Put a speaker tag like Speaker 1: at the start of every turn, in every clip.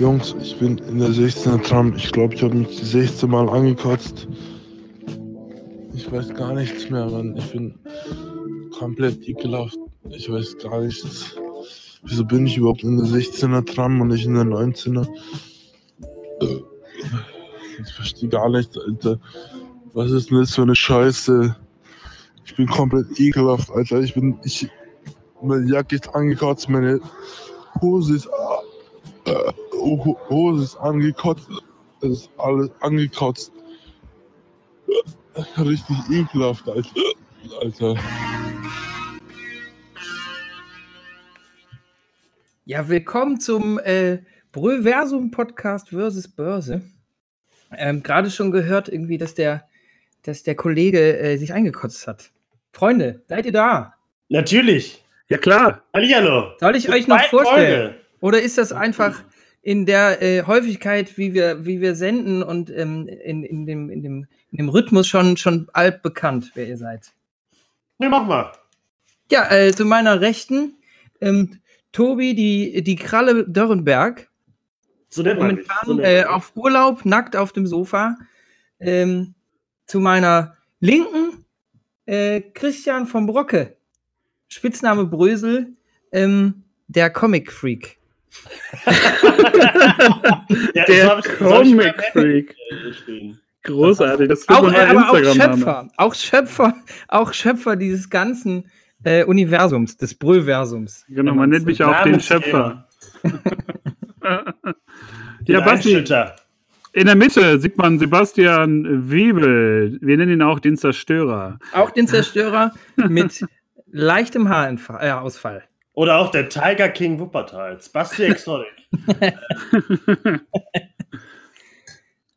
Speaker 1: Jungs, ich bin in der 16er Tram. Ich glaube, ich habe mich 16 Mal angekotzt. Ich weiß gar nichts mehr, Mann. Ich bin komplett ekelhaft. Ich weiß gar nichts. Wieso bin ich überhaupt in der 16er Tram und nicht in der 19er? Ich verstehe gar nicht, Alter. Was ist denn das für eine Scheiße? Ich bin komplett ekelhaft, Alter. Ich bin. Ich. Meine Jacke ist angekotzt, meine Hose ist. Hose ist angekotzt. Es ist alles angekotzt. Richtig ekelhaft, Alter. Alter.
Speaker 2: Ja, willkommen zum äh, Bröversum Podcast versus Börse. Ähm, Gerade schon gehört irgendwie, dass der, dass der Kollege äh, sich eingekotzt hat. Freunde, seid ihr da?
Speaker 3: Natürlich.
Speaker 4: Ja, klar.
Speaker 3: Hallihallo.
Speaker 2: Soll ich euch noch vorstellen? Oder ist das einfach in der äh, Häufigkeit, wie wir, wie wir senden und ähm, in, in, dem, in, dem, in dem Rhythmus schon, schon altbekannt, wer ihr seid?
Speaker 3: Ne, mach mal.
Speaker 2: Ja, äh, zu meiner Rechten, ähm, Tobi, die, die Kralle Dörrenberg.
Speaker 3: So nennt man.
Speaker 2: Momentan
Speaker 3: So
Speaker 2: äh, auf Urlaub, nackt auf dem Sofa. Ähm, zu meiner Linken, äh, Christian vom Brocke. Spitzname Brösel, ähm, der Comic Freak.
Speaker 3: Ja,
Speaker 4: Der Comic Freak. Großartig. Das wird
Speaker 2: Auch, äh, aber auch
Speaker 4: Instagram-Name.
Speaker 2: Schöpfer, auch Schöpfer, auch Schöpfer dieses ganzen äh, Universums, des Bröversums.
Speaker 4: Genau, man nennt mich auch den. Schöpfer. Ja, Basti, in der Mitte sieht man Sebastian Webel. Wir nennen ihn auch den Zerstörer.
Speaker 2: Auch den Zerstörer mit leichtem Haarausfall.
Speaker 3: Oder auch der Tiger King Wuppertals. Basti Exotic.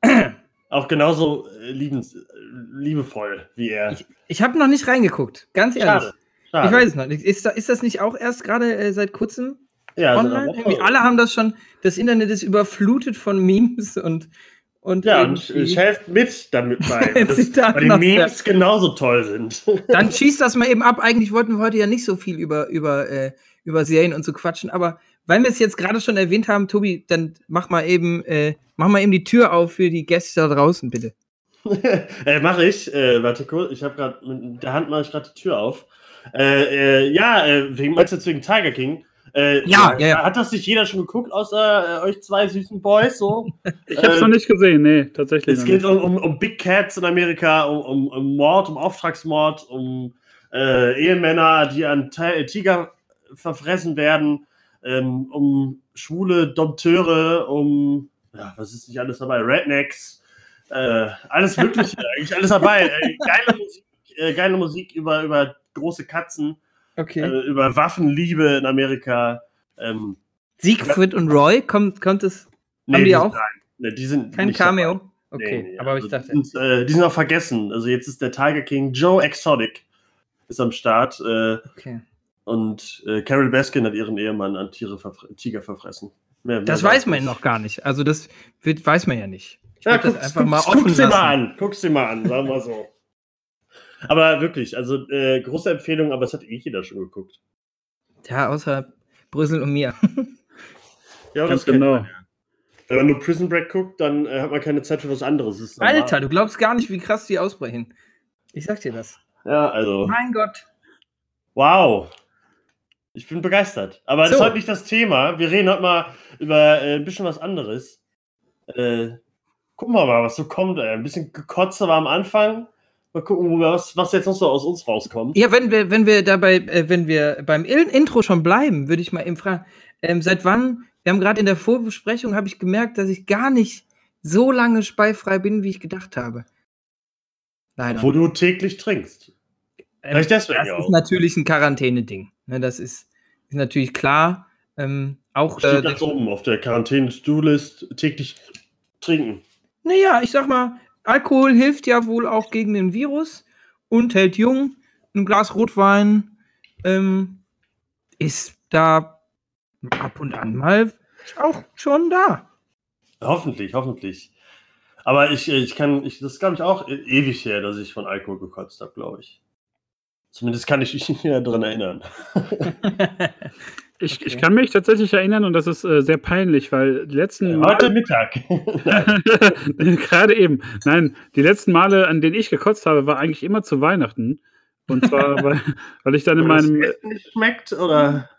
Speaker 3: auch genauso äh, liebens, äh, liebevoll wie er.
Speaker 2: Ich, ich habe noch nicht reingeguckt, ganz ehrlich.
Speaker 3: Schade. Schade.
Speaker 2: Ich weiß es noch nicht. Ist, da, ist das nicht auch erst gerade äh, seit kurzem
Speaker 3: ja,
Speaker 2: online? Irgendwie alle haben das schon. Das Internet ist überflutet von Memes und. und
Speaker 3: Ja, und ich helfe mit damit bei, weil, das,
Speaker 2: Zitat
Speaker 3: weil die Memes genauso toll sind.
Speaker 2: Dann schießt das mal eben ab. Eigentlich wollten wir heute ja nicht so viel über, über, äh, über Serien und so quatschen, aber weil wir es jetzt gerade schon erwähnt haben, Tobi, dann mach mal eben, äh, mach mal eben die Tür auf für die Gäste da draußen, bitte.
Speaker 3: äh, mache ich. Äh, warte kurz, ich habe gerade mit der Hand mache ich gerade die Tür auf. Äh, äh, ja, äh, wegen, meinst du jetzt wegen Tiger King? Äh,
Speaker 2: Ja, ja, ja.
Speaker 3: Hat das nicht jeder schon geguckt, außer äh, euch zwei süßen Boys? So?
Speaker 4: Ich habe es
Speaker 3: Äh,
Speaker 4: noch nicht gesehen. Nee, tatsächlich.
Speaker 3: Es
Speaker 4: noch
Speaker 3: geht
Speaker 4: nicht.
Speaker 3: um, um, um Big Cats in Amerika, um, um, um Mord, um Auftragsmord, um äh, Ehemänner, die an Ti- Tiger verfressen werden, ähm, um schwule Dompteure, um, ja, was ist nicht alles dabei? Rednecks, äh, alles Mögliche, eigentlich alles dabei. Äh, geile Musik, äh, geile Musik über, über große Katzen,
Speaker 2: Okay.
Speaker 3: äh, über Waffenliebe in Amerika. Ähm,
Speaker 2: Siegfried und Roy, kommt, kommt es
Speaker 3: nee,
Speaker 2: die
Speaker 3: sind-
Speaker 2: auch?
Speaker 3: Nein, die sind
Speaker 2: kein
Speaker 3: nicht dabei.
Speaker 2: Cameo? Okay,
Speaker 3: Nee, nee,
Speaker 2: aber
Speaker 3: also
Speaker 2: ich dachte.
Speaker 3: Die sind, äh, die sind auch vergessen. Also jetzt ist der Tiger King Joe Exotic ist am Start äh,
Speaker 2: Okay.
Speaker 3: Und äh, Carol Baskin hat ihren Ehemann an Tiere verfre Tiger verfressen. Mehr- mehr
Speaker 2: Das weiß man
Speaker 3: nicht.
Speaker 2: noch gar nicht. Also das wird, weiß man ja nicht. Ich
Speaker 3: Ja,
Speaker 2: das
Speaker 3: guck's,
Speaker 2: einfach mal
Speaker 3: guck's,
Speaker 2: offen
Speaker 3: guck's dir
Speaker 2: lassen.
Speaker 3: mal an. Guck's dir mal an, sagen wir so. Aber wirklich, also äh, große Empfehlung, aber es hat eh jeder schon geguckt.
Speaker 2: Ja, außer Brüssel und mir.
Speaker 3: Ja,
Speaker 4: Ganz genau.
Speaker 3: man ja. Wenn man nur Prison Break guckt, dann äh, hat man keine Zeit für was anderes. Das.
Speaker 2: Alter, du glaubst gar nicht, wie krass die ausbrechen. Ich sag dir das.
Speaker 3: Ja, also.
Speaker 2: Mein Gott.
Speaker 3: Wow. Ich bin begeistert. Aber das
Speaker 2: So.
Speaker 3: ist heute nicht das Thema. Wir reden heute mal über äh, ein bisschen was anderes. Äh, gucken wir mal, was so kommt. Ey. Ein bisschen gekotzt war am Anfang. Mal gucken, was, was jetzt noch so aus uns rauskommt.
Speaker 2: Ja, wenn wir, wenn wir dabei, äh, wenn wir beim Il- Intro schon bleiben, würde ich mal eben fragen, ähm, seit wann, wir haben gerade in der Vorbesprechung, habe ich gemerkt, dass ich gar nicht so lange speifrei bin, wie ich gedacht habe. Leider.
Speaker 3: Wo du täglich trinkst.
Speaker 2: Ähm,
Speaker 3: Vielleicht deswegen
Speaker 2: das
Speaker 3: auch.
Speaker 2: ist natürlich ein Quarantäne-Ding. Ne, das ist, ist natürlich klar. Ähm, auch, äh,
Speaker 3: Steht ganz oben auf der Quarantäne-To-List täglich trinken.
Speaker 2: naja, ich sag mal, Alkohol hilft ja wohl auch gegen den Virus und hält jung. Ein Glas Rotwein ähm, ist da ab und an mal auch schon da.
Speaker 3: Hoffentlich, hoffentlich. Aber ich, äh, ich kann, ich, das ist, glaube ich, auch ewig her, dass ich von Alkohol gekotzt habe, glaube ich. Zumindest kann ich mich nicht daran erinnern.
Speaker 4: Ich,
Speaker 2: Okay.
Speaker 4: ich kann mich tatsächlich erinnern und das ist äh, sehr peinlich, weil die letzten
Speaker 3: Heute Mittag.
Speaker 4: Gerade eben. Nein, die letzten Male, an denen ich gekotzt habe, war eigentlich immer zu Weihnachten. Und zwar, weil, weil ich dann in
Speaker 3: Weil das
Speaker 4: meinem,
Speaker 3: Essen nicht schmeckt oder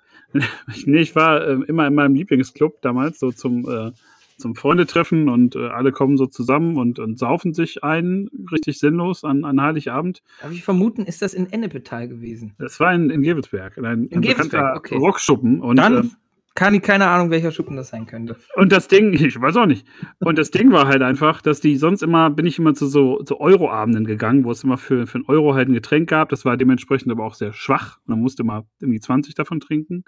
Speaker 4: nee, ich war äh, immer in meinem Lieblingsclub damals, so zum, äh, zum Freundetreffen und äh, alle kommen so zusammen und, und saufen sich ein, richtig sinnlos an, an Heiligabend.
Speaker 2: Darf ich vermuten, ist das in Ennepetal gewesen?
Speaker 4: Das war in, in Gevelsberg, in ein,
Speaker 2: In
Speaker 4: ein
Speaker 2: Gevelsberg, okay.
Speaker 4: Rockschuppen. Und,
Speaker 2: Dann
Speaker 4: ähm,
Speaker 2: kann ich keine Ahnung, welcher Schuppen das sein könnte.
Speaker 4: Und das Ding, ich weiß auch nicht. Und das Ding war halt einfach, dass die sonst immer, bin ich immer zu so zu Euro-Abenden gegangen, wo es immer für, für einen Euro halt ein Getränk gab. Das war dementsprechend aber auch sehr schwach. Man musste mal irgendwie 20 davon trinken.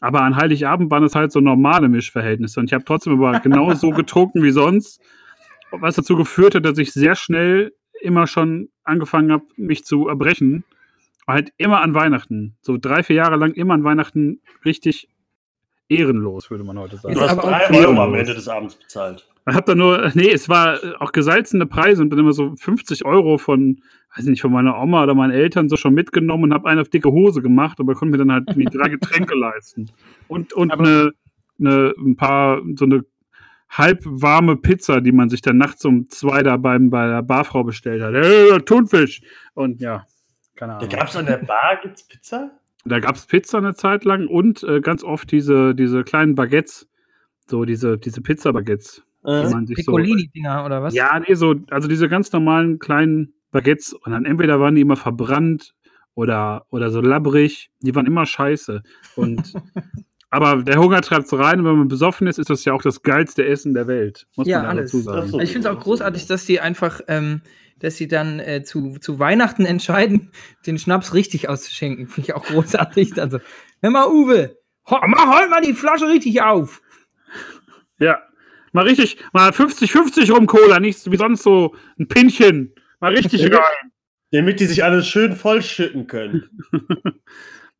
Speaker 4: Aber an Heiligabend waren es halt so normale Mischverhältnisse. Und ich habe trotzdem aber genauso getrunken wie sonst. Was dazu geführt hat, dass ich sehr schnell immer schon angefangen habe, mich zu erbrechen. Halt immer an Weihnachten. So drei, vier Jahre lang immer an Weihnachten richtig ehrenlos, würde man heute sagen.
Speaker 3: du hast drei
Speaker 4: ehrenlos.
Speaker 3: Euro am Ende des Abends bezahlt.
Speaker 4: Man hat da nur, nee, es war auch gesalzene Preise und dann immer so 50 Euro von, weiß nicht, von meiner Oma oder meinen Eltern so schon mitgenommen und habe eine auf dicke Hose gemacht, aber konnte mir dann halt drei Getränke leisten. Und, und
Speaker 2: Aber-
Speaker 4: eine, eine, ein paar, so eine halbwarme Pizza, die man sich dann nachts um zwei da beim, bei der Barfrau bestellt hat. Hey, Thunfisch! Und ja, keine
Speaker 3: Da
Speaker 4: Ahnung.
Speaker 3: gab es an der Bar, gibt's Pizza?
Speaker 4: Da gab es Pizza eine Zeit lang und äh, ganz oft diese, diese kleinen Baguettes, so diese, diese Pizza-Baguettes, die
Speaker 3: Äh,
Speaker 4: man sich so
Speaker 2: Piccolini-Dinger oder was?
Speaker 4: ja, nee, so, also diese ganz normalen kleinen Baguettes und dann entweder waren die immer verbrannt oder, oder so labbrig, die waren immer scheiße. Und aber der Hunger treibt's rein und wenn man besoffen ist, ist das ja auch das geilste Essen der Welt. Muss
Speaker 2: Ja,
Speaker 4: man
Speaker 2: alles.
Speaker 4: dazu sagen.
Speaker 2: Also ich finde es auch großartig, dass die einfach, ähm, dass sie dann äh, zu, zu Weihnachten entscheiden, den Schnaps richtig auszuschenken. Finde ich auch großartig. Also, hör mal, Uwe, ho, mach halt mal die Flasche richtig auf.
Speaker 4: Ja. Mal richtig, mal 50-50 rum Cola, nicht wie sonst so ein Pinchen. Mal richtig rein.
Speaker 3: damit die sich alle schön vollschütten können.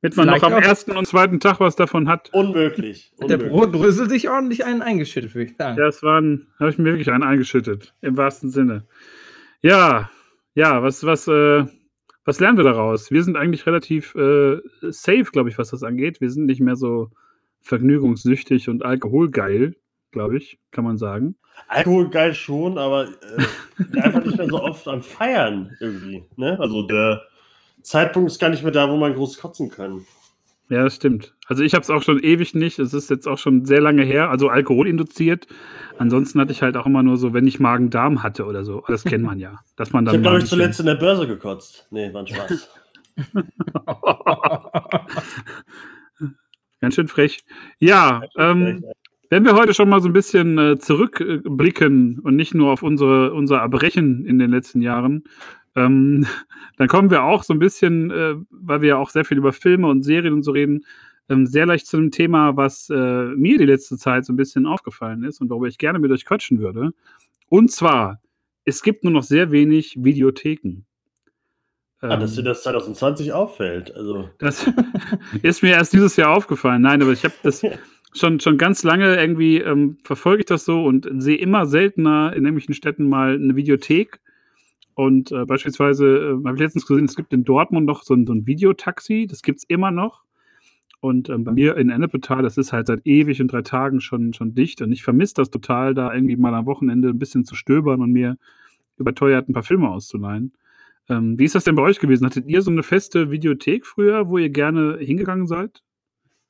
Speaker 4: Damit man noch
Speaker 2: Vielleicht
Speaker 4: am
Speaker 2: auch-
Speaker 4: ersten und zweiten Tag was davon hat.
Speaker 3: Unmöglich.
Speaker 2: Der
Speaker 3: Unmöglich.
Speaker 2: Brotbrüssel sich ordentlich einen eingeschüttet, würde ich sagen.
Speaker 4: Ja, es waren, habe ich mir wirklich einen eingeschüttet, im wahrsten Sinne. Ja, ja, was, was, äh, was lernen wir daraus? Wir sind eigentlich relativ äh, safe, glaube ich, was das angeht. Wir sind nicht mehr so vergnügungssüchtig und alkoholgeil, glaube ich, kann man sagen.
Speaker 3: Alkohol geil schon, aber äh, einfach nicht mehr so oft am Feiern irgendwie. Ne? Also der Zeitpunkt ist gar nicht mehr da, wo man groß kotzen kann.
Speaker 4: Ja, das stimmt. Also ich habe es auch schon ewig nicht. Es ist jetzt auch schon sehr lange her. Also alkoholinduziert. Ansonsten hatte ich halt auch immer nur so, wenn ich Magen-Darm hatte oder so. Das kennt man ja. Dass man
Speaker 3: Ich
Speaker 4: dann
Speaker 3: habe, glaube ich, zuletzt in der Börse gekotzt. Nee, war ein Spaß.
Speaker 4: Ganz schön frech. Ja, ähm, wenn wir heute schon mal so ein bisschen äh, zurückblicken und nicht nur auf unsere, unser Erbrechen in den letzten Jahren, ähm, dann kommen wir auch so ein bisschen, äh, weil wir ja auch sehr viel über Filme und Serien und so reden, ähm, sehr leicht zu einem Thema, was äh, mir die letzte Zeit so ein bisschen aufgefallen ist und worüber ich gerne mit euch quatschen würde. Und zwar, es gibt nur noch sehr wenig Videotheken.
Speaker 3: ah, dass
Speaker 4: Ähm,
Speaker 3: dir das 2020 auffällt. Also,
Speaker 4: das ist mir erst dieses Jahr aufgefallen. Nein, aber ich habe das schon, schon ganz lange irgendwie ähm, verfolge ich das so und sehe immer seltener in irgendwelchen Städten mal eine Videothek. Und äh, beispielsweise äh, habe ich letztens gesehen, es gibt in Dortmund noch so ein, so ein Videotaxi, das gibt es immer noch. Und ähm, bei mir in Ennepetal, das ist halt seit ewig und drei Tagen schon, schon dicht. Und ich vermisse das total, da irgendwie mal am Wochenende ein bisschen zu stöbern und mir überteuert ein paar Filme auszuleihen. Ähm, wie ist das denn bei euch gewesen? Hattet ihr so eine feste Videothek früher, wo ihr gerne hingegangen seid?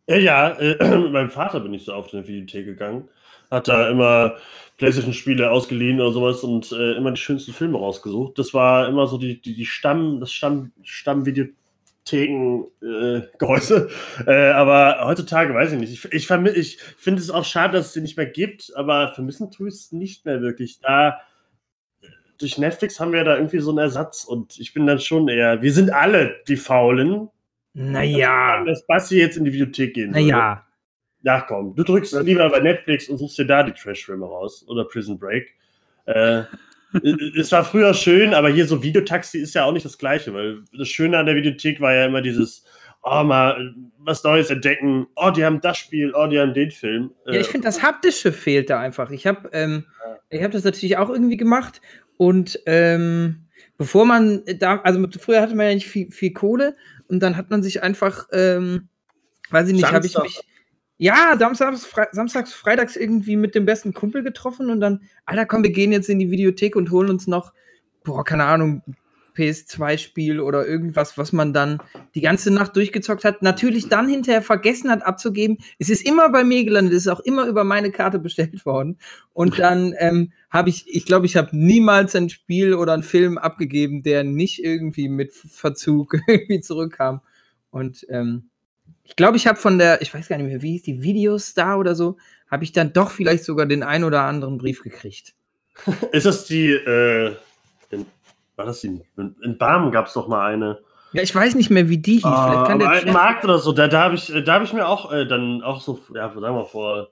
Speaker 3: ja, ja äh, mit meinem Vater bin ich so oft in die Videothek gegangen. Hat da immer PlayStation-Spiele ausgeliehen oder sowas und äh, immer die schönsten Filme rausgesucht. Das war immer so die, die, die Stamm, das Stamm, Stamm-Videotheken-Gehäuse. Äh, aber heutzutage weiß ich nicht. Ich, ich, ich finde es auch schade, dass es sie nicht mehr gibt, aber vermissen tue ich es nicht mehr wirklich. Da durch Netflix haben wir da irgendwie so einen Ersatz und ich bin dann schon eher, wir sind alle die Faulen.
Speaker 2: Naja,
Speaker 3: Dass Basti jetzt in die Videothek gehen würde.
Speaker 2: naja.
Speaker 3: Ja, komm, du drückst lieber bei Netflix und suchst dir da die Trash-Filme raus oder Prison Break. Äh, es war früher schön, aber hier so Videotaxi ist ja auch nicht das Gleiche, weil das Schöne an der Videothek war ja immer dieses, oh, mal was Neues entdecken, oh, die haben das Spiel, oh, die haben den Film.
Speaker 2: Ja,
Speaker 3: Äh,
Speaker 2: ich finde, das Haptische fehlt da einfach. Ich habe ähm, ich hab das natürlich auch irgendwie gemacht und ähm, bevor man da, also mit, früher hatte man ja nicht viel, viel Kohle und dann hat man sich einfach ähm, weiß ich nicht, habe ich mich. Ja, samstags, Fre samstags, freitags irgendwie mit dem besten Kumpel getroffen und dann, Alter, komm, wir gehen jetzt in die Videothek und holen uns noch, boah, keine Ahnung, PS2-Spiel oder irgendwas, was man dann die ganze Nacht durchgezockt hat. Natürlich dann hinterher vergessen hat abzugeben. Es ist immer bei mir gelandet, es ist auch immer über meine Karte bestellt worden. Und dann ähm, habe ich, ich glaube, ich habe niemals ein Spiel oder einen Film abgegeben, der nicht irgendwie mit Verzug irgendwie zurückkam. Und ähm, ich glaube, ich habe von der, ich weiß gar nicht mehr, wie hieß die Videostar oder so, habe ich dann doch vielleicht sogar den ein oder anderen Brief gekriegt.
Speaker 3: Ist das die, äh, in, war das die, in, in Barmen gab es doch mal eine.
Speaker 2: Ja, ich weiß nicht mehr, wie die hieß. Vielleicht
Speaker 3: Ah,
Speaker 2: kann der
Speaker 3: Markt oder so, da, da habe ich, da hab ich mir auch äh, dann auch so, ja, sagen wir vor,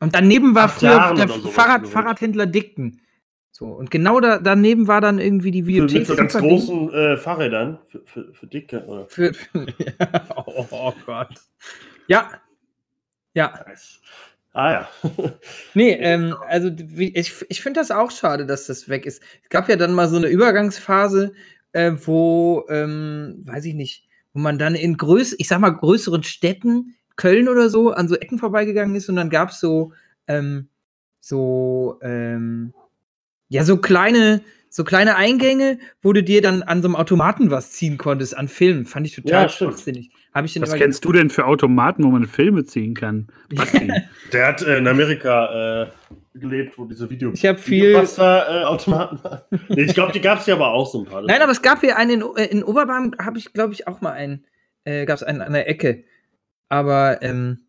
Speaker 2: Und daneben war früher
Speaker 3: Jahren
Speaker 2: der Fahrrad. Fahrradhändler Dickten. So, und genau da, daneben war dann irgendwie die Videothek.
Speaker 3: mit so ganz großen äh, Fahrrädern für, für, für Dicke. Oder?
Speaker 2: Für, ja, oh, oh Gott. Ja. Ja.
Speaker 3: Ah ja.
Speaker 2: Nee, ähm, also wie- ich, ich finde das auch schade, dass das weg ist. Es gab ja dann mal so eine Übergangsphase, äh, wo, ähm, weiß ich nicht, wo man dann in größ ich sag mal, größeren Städten, Köln oder so, an so Ecken vorbeigegangen ist und dann gab es so, ähm, so, ähm, ja, so kleine, so kleine Eingänge, wo du dir dann an so einem Automaten was ziehen konntest an Filmen. Fand ich total
Speaker 3: Ja,
Speaker 2: schwachsinnig. Habe ich
Speaker 4: Was kennst du denn für Automaten, wo man Filme ziehen kann?
Speaker 3: Der hat äh, in Amerika äh, gelebt, wo diese Video
Speaker 2: Ich hab viel-
Speaker 3: äh, Automaten. Nee, ich glaube, die gab es ja aber auch so ein paar.
Speaker 2: Nein, aber es gab hier einen in, äh, in Oberbarm, habe ich, glaube ich, auch mal einen. Äh, gab es einen an der Ecke. Aber ähm,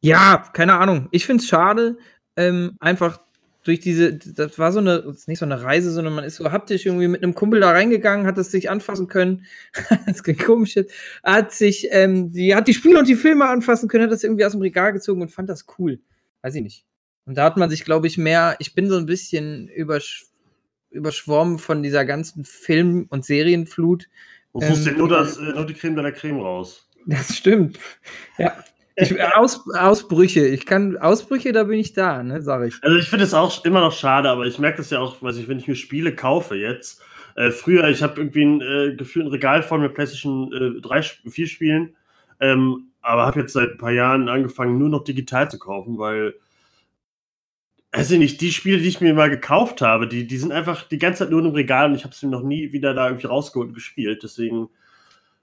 Speaker 2: ja, keine Ahnung. Ich finde es schade. Ähm, einfach durch diese, das war so eine, nicht so eine Reise, sondern man ist so haptisch irgendwie mit einem Kumpel da reingegangen, hat es sich anfassen können. das klingt komisch jetzt. Hat sich, ähm, die hat die Spiele und die Filme anfassen können, hat das irgendwie aus dem Regal gezogen und fand das cool. Weiß ich nicht. Und da hat man sich, glaube ich, mehr, ich bin so ein bisschen übersch überschwommen von dieser ganzen Film- und Serienflut.
Speaker 3: Du
Speaker 2: ähm,
Speaker 3: dir nur, das, äh, nur die Creme de la Creme raus.
Speaker 2: Das stimmt. Ja. Ich, Aus, Ausbrüche. Ich kann Ausbrüche, da bin ich da, ne, sag ich.
Speaker 3: Also ich finde es auch immer noch schade, aber ich merke das ja auch, weiß ich, wenn ich mir Spiele kaufe jetzt. Äh, früher, ich habe irgendwie ein äh, gefühlt ein Regal voll mit PlayStation äh, 3, 4 Spielen, ähm, aber habe jetzt seit ein paar Jahren angefangen, nur noch digital zu kaufen, weil, also nicht, die Spiele, die ich mir mal gekauft habe, die, die sind einfach die ganze Zeit nur im Regal und ich habe sie noch nie wieder da irgendwie rausgeholt und gespielt. Deswegen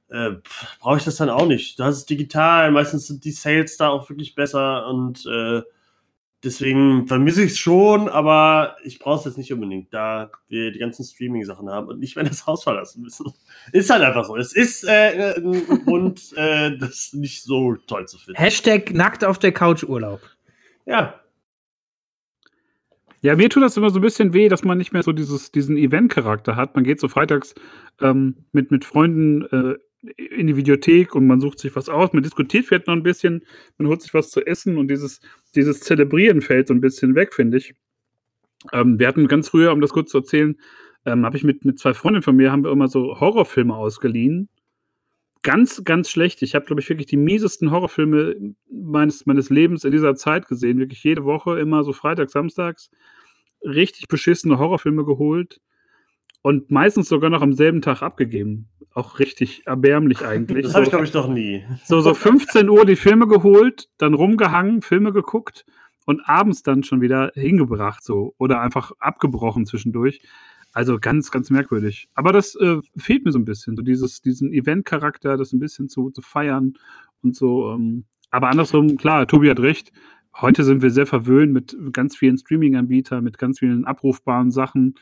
Speaker 3: äh, brauche ich das dann auch nicht. Das ist digital, meistens sind die Sales da auch wirklich besser und äh, deswegen vermisse ich es schon, aber ich brauche es jetzt nicht unbedingt, da wir die ganzen Streaming-Sachen haben und nicht mehr das Haus verlassen müssen. Ist halt einfach so. Es ist äh, ein Grund, äh, das nicht so toll zu finden.
Speaker 2: Hashtag nackt auf der Couch Urlaub.
Speaker 3: Ja,
Speaker 4: Ja, mir tut das immer so ein bisschen weh, dass man nicht mehr so dieses, diesen Event-Charakter hat. Man geht so freitags ähm, mit, mit Freunden äh, in die Videothek und man sucht sich was aus, man diskutiert vielleicht noch ein bisschen, man holt sich was zu essen und dieses, dieses Zelebrieren fällt so ein bisschen weg, finde ich. Ähm, wir hatten ganz früher, um das kurz zu erzählen, ähm, habe ich mit, mit zwei Freundinnen von mir, haben wir immer so Horrorfilme ausgeliehen. Ganz, ganz schlecht. Ich habe, glaube ich, wirklich die miesesten Horrorfilme meines, meines Lebens in dieser Zeit gesehen. Wirklich jede Woche, immer so freitags, samstags. Richtig beschissene Horrorfilme geholt und meistens sogar noch am selben Tag abgegeben. Auch richtig erbärmlich eigentlich.
Speaker 3: das habe ich,
Speaker 4: So-
Speaker 3: glaube ich, noch nie.
Speaker 4: so, so 15 Uhr die Filme geholt, dann rumgehangen, Filme geguckt und abends dann schon wieder hingebracht, so. Oder einfach abgebrochen zwischendurch. Also ganz, ganz merkwürdig. Aber das äh, fehlt mir so ein bisschen, so dieses, diesen Event-Charakter, das ein bisschen zu, zu feiern und so. Ähm. Aber andersrum, klar, Tobi hat recht. Heute sind wir sehr verwöhnt mit ganz vielen Streaming-Anbietern, mit ganz vielen abrufbaren Sachen.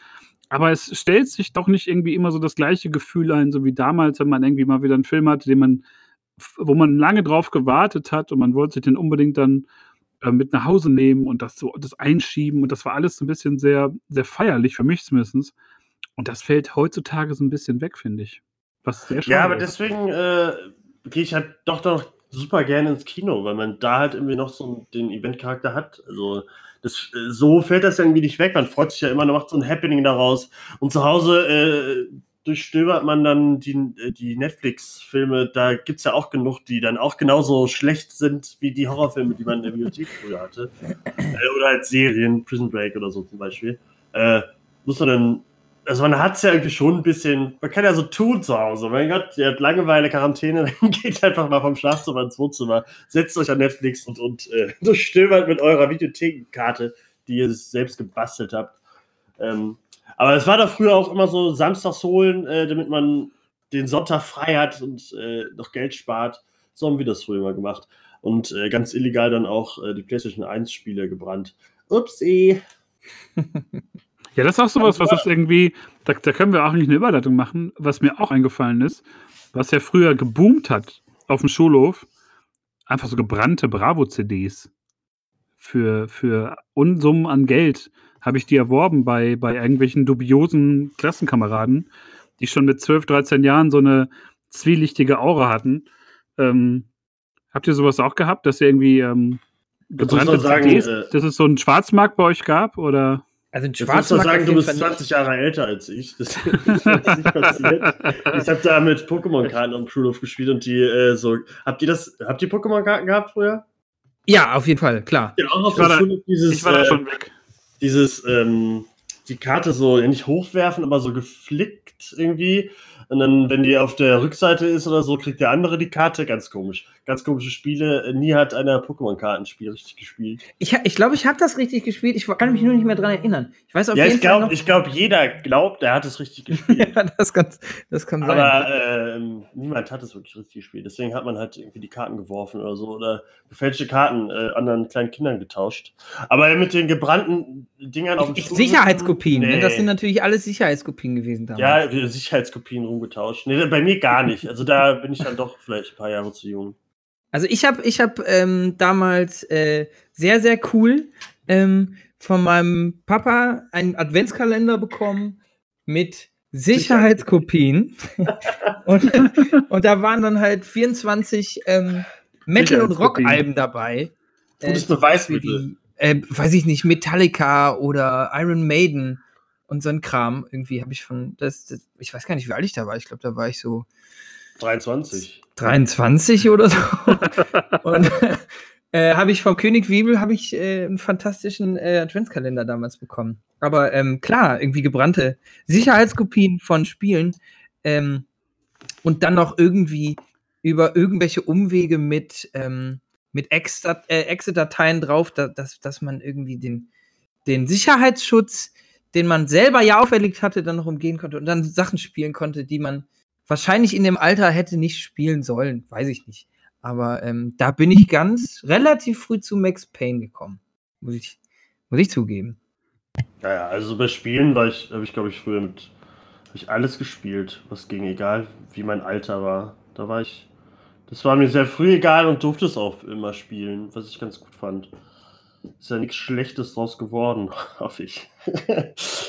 Speaker 4: Aber es stellt sich doch nicht irgendwie immer so das gleiche Gefühl ein, so wie damals, wenn man irgendwie mal wieder einen Film hatte, den man wo man lange drauf gewartet hat und man wollte sich den unbedingt dann äh, mit nach Hause nehmen und das so das einschieben und das war alles so ein bisschen sehr sehr feierlich für mich zumindest und das fällt heutzutage so ein bisschen weg finde ich was sehr schade
Speaker 3: Ja, aber
Speaker 4: ist.
Speaker 3: deswegen äh, gehe ich halt doch noch super gerne ins Kino, weil man da halt irgendwie noch so den Event-Charakter hat. Also das, äh, so fällt das irgendwie nicht weg. Man freut sich ja immer, man macht so ein Happening daraus. Und zu Hause äh, durchstöbert man dann die, äh, die Netflix-Filme. Da gibt es ja auch genug, die dann auch genauso schlecht sind wie die Horrorfilme, die man in der Bibliothek früher hatte. Äh, oder halt Serien, Prison Break oder so zum Beispiel. Äh, muss man dann also man hat es ja irgendwie schon ein bisschen, man kann ja so tun zu Hause. Mein Gott, ihr habt Langeweile, Quarantäne, dann geht einfach mal vom Schlafzimmer ins Wohnzimmer, setzt euch an Netflix und, und äh, durchstöbert mit eurer Videothekenkarte, die ihr selbst gebastelt habt. Ähm, aber es war da früher auch immer so samstags holen, äh, damit man den Sonntag frei hat und äh, noch Geld spart. So haben wir das früher mal gemacht. Und äh, ganz illegal dann auch äh, die PlayStation 1 Spiele gebrannt. Upsi.
Speaker 4: Ja, das ist auch sowas, was das irgendwie, da, da können wir auch nicht eine Überleitung machen, was mir auch eingefallen ist, was ja früher geboomt hat auf dem Schulhof, einfach so gebrannte Bravo-CDs für, für Unsummen an Geld habe ich die erworben bei, bei irgendwelchen dubiosen Klassenkameraden, die schon mit 12, 13 Jahren so eine zwielichtige Aura hatten. Ähm, habt ihr sowas auch gehabt, dass ihr irgendwie ähm, gebrannte
Speaker 3: sagen,
Speaker 4: CDs,
Speaker 3: äh,
Speaker 4: dass es so einen Schwarzmarkt bei euch gab? Oder?
Speaker 2: Also ein
Speaker 3: Jetzt musst du
Speaker 2: Schwarzmarkt
Speaker 3: sagen, du bist
Speaker 2: Fall nicht.
Speaker 3: 20 Jahre älter als ich. Das ist nicht passiert. Ich habe da mit Pokémon-Karten am Schulhof gespielt und die äh, so. Habt ihr das? Habt ihr Pokémon-Karten gehabt früher?
Speaker 2: Ja, auf jeden Fall, klar.
Speaker 3: Ja, auch auf
Speaker 4: Ich war
Speaker 3: der
Speaker 4: da-
Speaker 3: Schule dieses,
Speaker 4: Ich war da
Speaker 3: äh,
Speaker 4: schon weg.
Speaker 3: dieses, ähm, die Karte so ja, nicht hochwerfen, aber so geflickt irgendwie. Und dann, wenn die auf der Rückseite ist oder so, kriegt der andere die Karte. Ganz komisch. Ganz komische Spiele. Äh, Nie hat einer Pokémon-Kartenspiel richtig gespielt.
Speaker 2: Ich glaube, ich, glaub, ich habe das richtig gespielt. Ich kann mich nur nicht mehr dran erinnern. Ich weiß auf
Speaker 3: ja,
Speaker 2: jeden
Speaker 3: ich
Speaker 2: Fall
Speaker 3: glaube,
Speaker 2: noch.
Speaker 3: ich glaub, jeder glaubt, er hat es richtig gespielt.
Speaker 2: ja, das kann, das kann sein.
Speaker 3: Aber ähm, niemand hat es wirklich richtig gespielt. Deswegen hat man halt irgendwie die Karten geworfen oder so oder gefälschte Karten äh, anderen kleinen Kindern getauscht. Aber mit den gebrannten Dingern auf dem
Speaker 2: Sicherheitskopien.
Speaker 3: sitzen,
Speaker 2: Ne? Das sind
Speaker 3: nee.
Speaker 2: natürlich alles Sicherheitskopien gewesen damals.
Speaker 3: Ja, Sicherheitskopien rumgetauscht. Nee, bei mir gar nicht. Also da bin ich dann doch vielleicht ein paar Jahre zu jung.
Speaker 2: Also ich habe ich hab, ähm, damals äh, sehr, sehr cool ähm, von meinem Papa einen Adventskalender bekommen mit Sicherheitskopien. und, und da waren dann halt 24 ähm, Metal- und. Rock-Alben dabei.
Speaker 3: Gutes
Speaker 2: Äh,
Speaker 3: Beweismittel.
Speaker 2: wie, äh, weiß ich nicht, Metallica oder Iron Maiden und so ein Kram. Irgendwie habe ich von, das, das, ich weiß gar nicht, wie alt ich da war. Ich glaube, da war ich so
Speaker 3: 23.
Speaker 2: 23 oder so. und äh, habe ich vom König Wiebel habe ich äh, einen fantastischen äh, Adventskalender damals bekommen. Aber ähm, klar, irgendwie gebrannte Sicherheitskopien von Spielen ähm, und dann noch irgendwie über irgendwelche Umwege mit, ähm, mit Ex-Dat- äh, Exe-Dateien drauf, da, dass, dass man irgendwie den, den Sicherheitsschutz, den man selber ja auferlegt hatte, dann noch umgehen konnte und dann Sachen spielen konnte, die man wahrscheinlich in dem Alter hätte nicht spielen sollen, weiß ich nicht. Aber ähm, da bin ich ganz relativ früh zu Max Payne gekommen. Muss ich, muss ich zugeben.
Speaker 3: Naja, also bei Spielen war ich, habe ich glaube ich früher mit, habe ich alles gespielt, was ging, egal wie mein Alter war. Da war ich, das war mir sehr früh egal und durfte es auch immer spielen, was ich ganz gut fand. Ist ja nichts Schlechtes draus geworden, hoffe ich.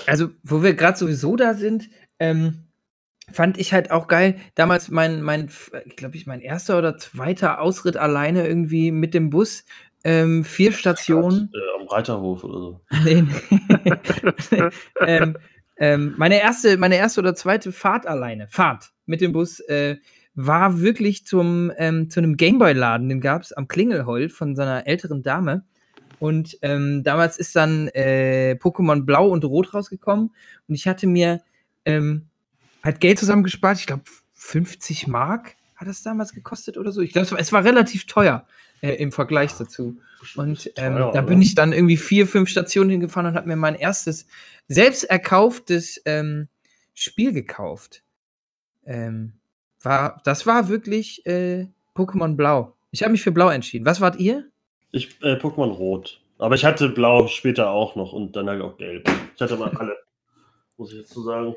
Speaker 2: Also, wo wir gerade sowieso da sind, ähm, fand ich halt auch geil. Damals mein, mein, glaube ich, mein erster oder zweiter Ausritt alleine irgendwie mit dem Bus. Ähm, vier Stationen.
Speaker 3: Äh, am Reiterhof oder so.
Speaker 2: Nee, nee. ähm, ähm, meine, erste, meine erste oder zweite Fahrt alleine, Fahrt mit dem Bus, äh, war wirklich zum, ähm, zu einem Gameboy-Laden, den gab es am Klingelhold von so einer älteren Dame. Und ähm, damals ist dann äh, Pokémon Blau und Rot rausgekommen. Und ich hatte mir ähm, halt Geld zusammengespart. Ich glaube, 50 Mark hat das damals gekostet oder so. Ich glaube, es war- es war relativ teuer äh, im Vergleich dazu. Und ähm,
Speaker 3: Teuer,
Speaker 2: da bin ich dann irgendwie vier, fünf Stationen hingefahren und habe mir mein erstes selbst erkauftes ähm, Spiel gekauft. Ähm, war, das war wirklich äh, Pokémon Blau. Ich habe mich für Blau entschieden. Was wart ihr?
Speaker 3: Ich, äh, Pokémon Rot. Aber ich hatte Blau später auch noch und dann halt auch Gelb. Ich hatte mal alle. Muss ich jetzt so sagen.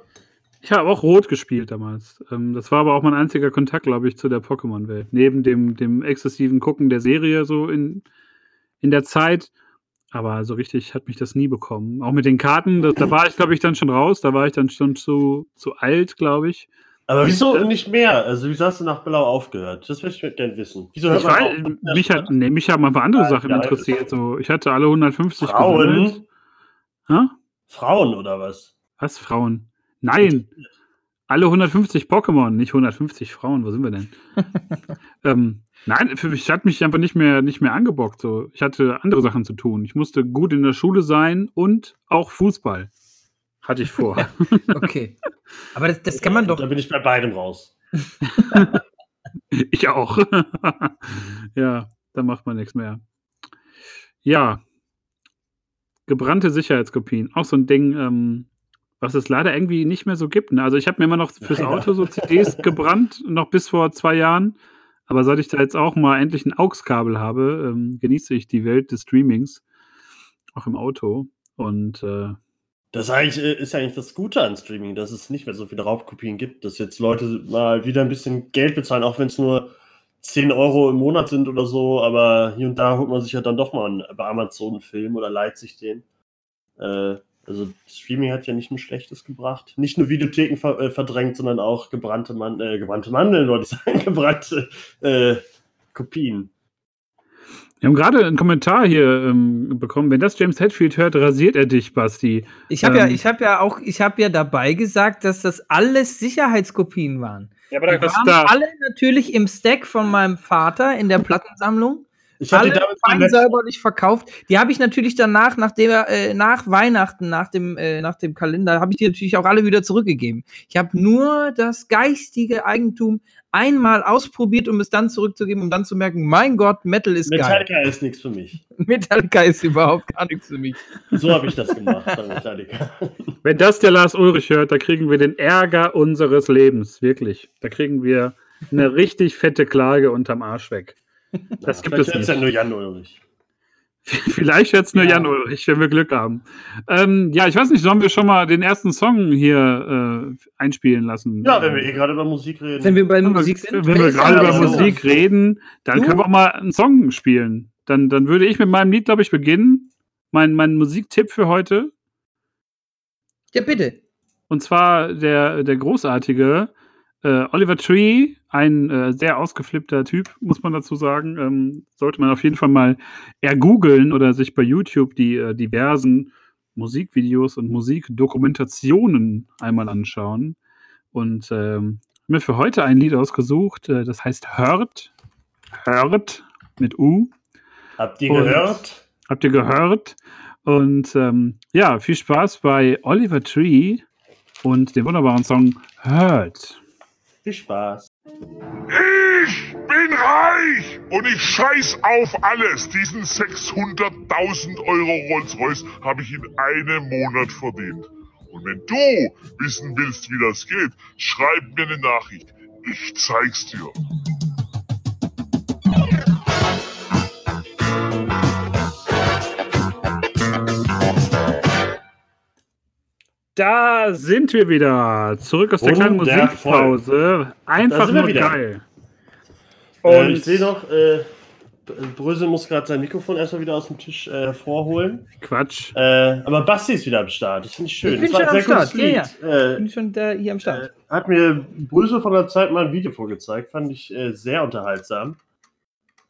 Speaker 4: Ich habe auch Rot gespielt damals. Ähm, das war aber auch mein einziger Kontakt, glaube ich, zu der Pokémon-Welt. Neben dem, dem exzessiven Gucken der Serie so in, in der Zeit. Aber so richtig hat mich das nie bekommen. Auch mit den Karten, da, da war ich, glaube ich, dann schon raus. Da war ich dann schon zu, zu alt, glaube ich.
Speaker 3: Aber wieso nicht mehr? Also, wieso hast du nach Blau aufgehört? Das möchte ich gerne wissen. Wieso hört
Speaker 4: Ich
Speaker 3: man
Speaker 4: weiß,
Speaker 3: auf?
Speaker 4: mich, hat, nee, mich haben einfach andere
Speaker 3: Ja,
Speaker 4: Sachen interessiert. So, ich hatte alle 150
Speaker 3: Frauen?
Speaker 4: Hä?
Speaker 3: Frauen oder was?
Speaker 4: Was, Frauen? Nein. Alle 150 Pokémon, nicht 150 Frauen. Wo sind wir denn? ähm, nein, für mich hat mich einfach nicht mehr, nicht mehr angebockt. So. Ich hatte andere Sachen zu tun. Ich musste gut in der Schule sein und auch Fußball. Hatte ich vor.
Speaker 2: Okay. Aber das, das kann man doch.
Speaker 3: Da bin ich bei beidem raus.
Speaker 4: ich auch. ja, da macht man nichts mehr. Ja. Gebrannte Sicherheitskopien. Auch so ein Ding, ähm, was es leider irgendwie nicht mehr so gibt. Ne? Also ich habe mir immer noch fürs
Speaker 3: Leider.
Speaker 4: Auto so CDs gebrannt, noch bis vor zwei Jahren. Aber seit ich da jetzt auch mal endlich ein AUX-Kabel habe, ähm, genieße ich die Welt des Streamings. Auch im Auto. Und äh,
Speaker 3: Das ist eigentlich, äh, ist eigentlich das Gute an Streaming, dass es nicht mehr so viele Raubkopien gibt, dass jetzt Leute mal wieder ein bisschen Geld bezahlen, auch wenn es nur 10 Euro im Monat sind oder so, aber hier und da holt man sich ja dann doch mal einen, bei Amazon einen Film oder leiht sich den. Äh, also Streaming hat ja nicht nur Schlechtes gebracht, nicht nur Videotheken ver äh, verdrängt, sondern auch gebrannte, Man äh, gebrannte Mandeln, wollte ich sagen, gebrannte äh, Kopien.
Speaker 4: Wir haben gerade einen Kommentar hier ähm, bekommen. Wenn das James Hetfield hört, rasiert er dich, Basti.
Speaker 2: Ich habe ja,
Speaker 4: Ähm.
Speaker 2: ich habe ja auch, ich habe ja dabei gesagt, dass das alles Sicherheitskopien waren.
Speaker 4: Ja, aber
Speaker 2: Die waren alle natürlich im Stack von meinem Vater in der Plattensammlung.
Speaker 3: Ich damals
Speaker 2: fein
Speaker 3: beim letzten-
Speaker 2: säuberlich verkauft. Die habe ich natürlich danach, nachdem äh, nach Weihnachten, nach dem, äh, nach dem Kalender, habe ich die natürlich auch alle wieder zurückgegeben. Ich habe nur das geistige Eigentum einmal ausprobiert, um es dann zurückzugeben, um dann zu merken, mein Gott, Metal ist geil.
Speaker 3: Metallica ist nichts für mich.
Speaker 2: Metallica ist überhaupt gar nichts für mich.
Speaker 3: So habe ich das gemacht bei Metallica.
Speaker 4: Wenn das der Lars Ulrich hört, da kriegen wir den Ärger unseres Lebens. Wirklich. Da kriegen wir eine richtig fette Klage unterm Arsch weg. Das gibt
Speaker 3: Vielleicht
Speaker 4: es
Speaker 3: hört's ja
Speaker 4: nicht.
Speaker 3: nur Jan Ulrich.
Speaker 4: Vielleicht jetzt nur
Speaker 3: Ja.
Speaker 4: Jan Ulrich, wenn wir Glück haben. Ähm, ja, ich weiß nicht, sollen wir schon mal den ersten Song hier äh, einspielen lassen?
Speaker 3: Ja, wenn wir eh gerade über Musik reden.
Speaker 2: Wenn wir bei Musik sind.
Speaker 4: Wenn wir gerade über? Musik reden, dann
Speaker 2: Du?
Speaker 4: können wir auch mal einen Song spielen. Dann, dann würde ich mit meinem Lied, glaube ich, beginnen. Mein, mein Musiktipp für heute.
Speaker 2: Ja, bitte.
Speaker 4: Und zwar der, der großartige äh, Oliver Tree, ein äh, sehr ausgeflippter Typ, muss man dazu sagen. Ähm, sollte man auf jeden Fall mal ergoogeln oder sich bei YouTube die äh, diversen Musikvideos und Musikdokumentationen einmal anschauen. Und ähm, mir für heute ein Lied ausgesucht, äh, das heißt Hört. Hört mit U.
Speaker 3: Habt ihr
Speaker 4: Und-
Speaker 3: gehört?
Speaker 4: Habt ihr gehört? Und ähm, ja, viel Spaß bei Oliver Tree und dem wunderbaren Song Hurt.
Speaker 3: Viel Spaß.
Speaker 5: Ich bin reich und ich scheiß auf alles. Diesen 600.000 Euro Rolls-Royce habe ich in einem Monat verdient. Und wenn du wissen willst, wie das geht, schreib mir eine Nachricht. Ich zeig's dir.
Speaker 4: Da sind wir wieder. Zurück aus der kleinen
Speaker 3: Wundervoll.
Speaker 4: Musikpause. Einfach nur
Speaker 3: wieder.
Speaker 4: geil.
Speaker 3: Äh, ich sehe noch, äh, Brösel muss gerade sein Mikrofon erstmal wieder aus dem Tisch äh, hervorholen.
Speaker 4: Quatsch.
Speaker 3: Äh, aber Basti ist wieder am Start. Das finde ich schön.
Speaker 2: Ich bin
Speaker 3: das war
Speaker 2: schon am Start. Ja,
Speaker 3: Lied.
Speaker 2: Bin ich schon da hier am
Speaker 3: Äh,
Speaker 2: Start.
Speaker 3: äh, hat mir Brösel von der Zeit mal ein Video vorgezeigt. Fand ich äh, sehr unterhaltsam.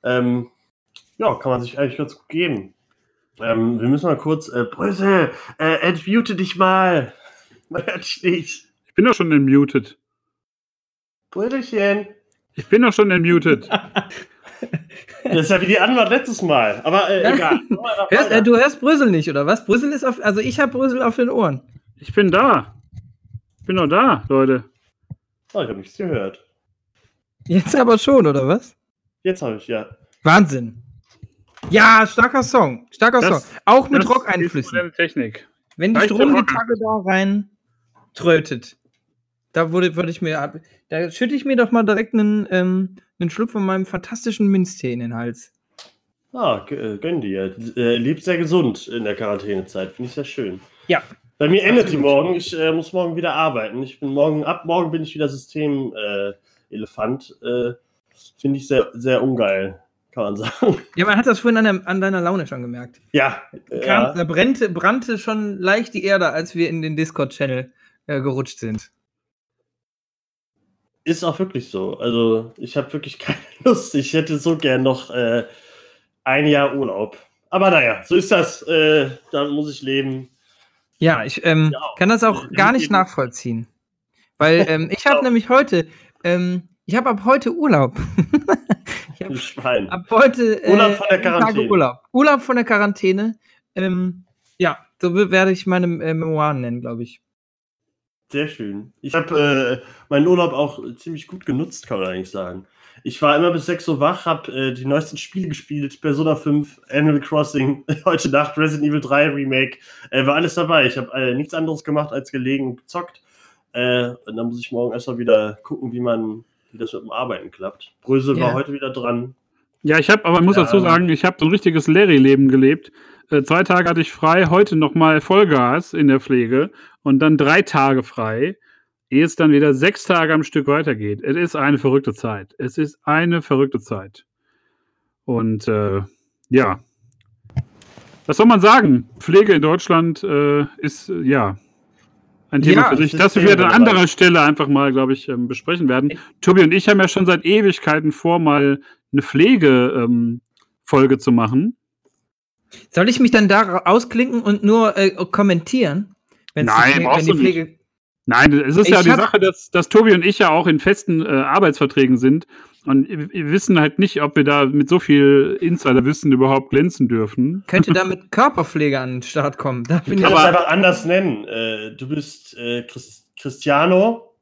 Speaker 3: Ähm, ja, kann man sich eigentlich ganz gut geben. Ähm, wir müssen mal kurz. Äh, Brösel, äh, entmute dich mal. Man hört dich nicht.
Speaker 4: Ich bin doch schon entmutet.
Speaker 3: Brödelchen.
Speaker 4: Ich bin doch schon entmutet.
Speaker 3: Das ist ja wie die Antwort letztes Mal. Aber äh, egal.
Speaker 2: Hörst, äh, du hörst Brüssel nicht, oder was? Brüssel ist auf. Also ich habe Brüssel auf den Ohren.
Speaker 4: Ich bin da. Ich bin doch da, Leute.
Speaker 3: Oh, ich habe nichts gehört.
Speaker 2: Jetzt aber schon, oder was?
Speaker 3: Jetzt habe ich ja.
Speaker 2: Wahnsinn. Ja, starker Song. Starker
Speaker 4: Das-
Speaker 2: Song. Auch mit Rock-Einflüssen.
Speaker 4: Technik.
Speaker 2: Wenn die Stromgitarre da rein trötet, da würde, würde ich mir, ab- da schütte ich mir doch mal direkt einen, ähm, einen Schluck von meinem fantastischen Minztee in den Hals.
Speaker 3: Ah, äh, gönn dir. Äh, lebt sehr gesund in der Quarantänezeit. Finde ich sehr schön.
Speaker 2: Ja.
Speaker 3: Bei mir endet die morgen. Ich äh, muss morgen wieder arbeiten. Ich bin morgen, ab morgen bin ich wieder System äh, Elefant. Äh, Finde ich sehr, sehr ungeil, kann man sagen.
Speaker 2: Ja, man hat das vorhin an, der, an deiner Laune schon gemerkt.
Speaker 3: ja,
Speaker 2: Kam,
Speaker 3: ja.
Speaker 2: Da brannte, brannte schon leicht die Erde, als wir in den Discord-Channel äh, gerutscht sind.
Speaker 3: ist auch wirklich so. Also, ich habe wirklich keine Lust. Ich hätte so gern noch äh, ein Jahr Urlaub. Aber naja, so ist das. Äh, da muss ich leben.
Speaker 2: Ja, ich ähm,
Speaker 3: Ja.
Speaker 2: kann das auch gar nicht nachvollziehen. Weil ähm, ich habe nämlich heute, ähm, ich habe ab heute Urlaub.
Speaker 3: Du Schwein.
Speaker 2: ab heute äh,
Speaker 3: Urlaub von der Quarantäne.
Speaker 2: Urlaub. Urlaub von der Quarantäne. Ähm, Ja, so werde ich meine äh, Memoiren nennen, glaube ich.
Speaker 3: Sehr schön. Ich habe äh, meinen Urlaub auch ziemlich gut genutzt, kann man eigentlich sagen. Ich war immer bis 6 Uhr wach, habe äh, die neuesten Spiele gespielt, Persona 5, Animal Crossing, heute Nacht Resident Evil 3 Remake, äh, war alles dabei. Ich habe äh, nichts anderes gemacht als gelegen und gezockt. Äh, und dann muss ich morgen erstmal wieder gucken, wie man, wie das mit dem Arbeiten klappt. Brösel
Speaker 2: Ja.
Speaker 3: war heute wieder dran.
Speaker 4: Ja, ich habe, aber ich muss
Speaker 3: Ja.
Speaker 4: dazu sagen, ich habe so ein richtiges Larry-Leben gelebt. Äh, zwei Tage hatte ich frei, heute nochmal Vollgas in der Pflege und dann drei Tage frei, ehe es dann wieder sechs Tage am Stück weitergeht. Es ist eine verrückte Zeit. Es ist eine verrückte Zeit. Und äh, ja, was soll man sagen? Pflege in Deutschland äh, ist ja ein Thema
Speaker 2: Ja,
Speaker 4: für sich, das
Speaker 3: ist
Speaker 4: wir an anderer Stelle einfach mal, glaube ich, ähm, besprechen werden. Tobi und ich haben ja schon seit Ewigkeiten vor, mal eine Pflege-Folge ähm, zu machen.
Speaker 2: Soll ich mich dann da ausklinken und nur äh, kommentieren?
Speaker 4: Nein,
Speaker 2: die Pflege-
Speaker 4: brauchst
Speaker 2: wenn
Speaker 4: du
Speaker 2: die
Speaker 4: nicht.
Speaker 2: Pflege
Speaker 4: Nein, es ist ja
Speaker 2: Ich
Speaker 4: die
Speaker 2: hab-
Speaker 4: Sache, dass, dass Tobi und ich ja auch in festen äh, Arbeitsverträgen sind. Und wir wissen halt nicht, ob wir da mit so viel Insiderwissen überhaupt glänzen dürfen.
Speaker 2: könnte da mit Körperpflege an den Start kommen. Da bin
Speaker 3: Ich kann
Speaker 4: Aber-
Speaker 3: einfach anders nennen. Äh, du bist äh, Chris, Cristiano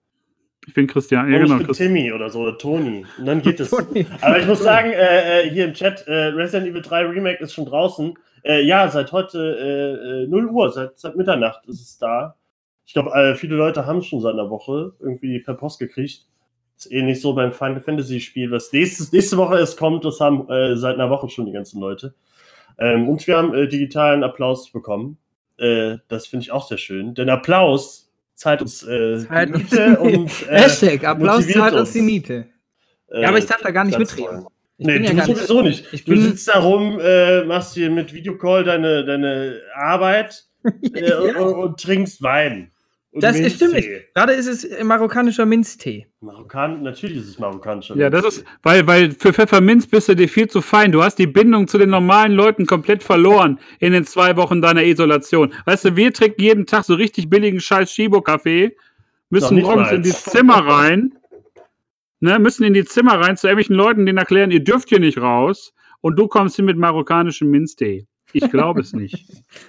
Speaker 4: Ich bin Christian. Ja, genau.
Speaker 3: ich bin
Speaker 4: Christ-
Speaker 3: Timmy oder so, oder Toni. Und dann geht es. Aber ich muss sagen, äh, äh, hier im Chat, äh, Resident Evil 3 Remake ist schon draußen. Äh, ja, seit heute äh, 0 Uhr, seit, seit Mitternacht ist es da. Ich glaube, äh, viele Leute haben es schon seit einer Woche irgendwie per Post gekriegt. Ist ähnlich so beim Final Fantasy Spiel, was nächstes, nächste Woche erst kommt. Das haben äh, seit einer Woche schon die ganzen Leute. Ähm, und wir haben äh, digitalen Applaus bekommen. Äh, das finde ich auch sehr schön. Denn Applaus zahlt uns äh,
Speaker 2: Zahlt
Speaker 3: die
Speaker 2: uns-
Speaker 3: Miete und äh,
Speaker 2: Hashtag, Applaus zahlt uns
Speaker 3: uns.
Speaker 2: die Miete.
Speaker 3: äh,
Speaker 2: Ja, aber ich darf da gar nicht
Speaker 3: Platz
Speaker 2: mitreden. Ich
Speaker 3: nee,
Speaker 2: bin ja
Speaker 3: du
Speaker 2: gar nicht-
Speaker 3: sowieso nicht.
Speaker 2: Ich
Speaker 3: du
Speaker 2: bin-
Speaker 3: sitzt da rum, äh, machst hier mit Videocall deine, deine Arbeit äh, und, und, und trinkst Wein. Und
Speaker 2: Das ist
Speaker 3: Minztee.
Speaker 2: stimmt. Gerade ist es äh, marokkanischer Minztee.
Speaker 3: Marokkan, natürlich ist es marokkanischer.
Speaker 4: Ja, das
Speaker 3: Minztee.
Speaker 4: ist, weil, weil für Pfefferminz bist du dir viel zu fein. Du hast die Bindung zu den normalen Leuten komplett verloren in den zwei Wochen deiner Isolation. Weißt du, wir trinken jeden Tag so richtig billigen Scheiß Shibo-Kaffee, müssen morgens in die Zimmer rein, ne, müssen in die Zimmer rein zu irgendwelchen Leuten, denen erklären, ihr dürft hier nicht raus und du kommst hier mit marokkanischem Minztee. Ich glaube es nicht.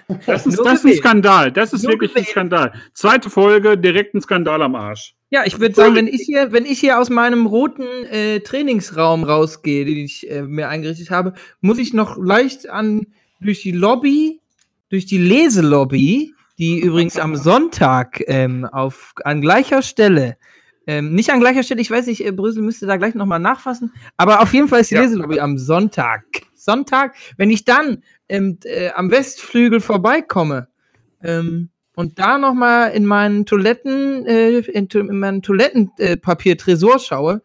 Speaker 4: Das ist, das ist ein. Skandal. Das ist
Speaker 2: Nur
Speaker 4: wirklich ein
Speaker 2: gewählt.
Speaker 4: Skandal. Zweite Folge, direkt ein Skandal am Arsch.
Speaker 2: Ja, ich würde sagen, wenn ich hier, wenn ich hier aus meinem roten äh, Trainingsraum rausgehe, den ich äh, mir eingerichtet habe, muss ich noch leicht an durch die Lobby, durch die Leselobby, die übrigens am Sonntag ähm, auf an gleicher Stelle, ähm, nicht an gleicher Stelle, ich weiß nicht, äh, Brüssel müsste da gleich nochmal nachfassen, aber auf jeden Fall ist die
Speaker 4: Ja.
Speaker 2: Leselobby am Sonntag. Sonntag, wenn ich dann ähm, äh, am Westflügel vorbeikomme, ähm, und da noch mal in meinen Toiletten, äh, in, in meinen Toilettenpapier-Tresor schaue,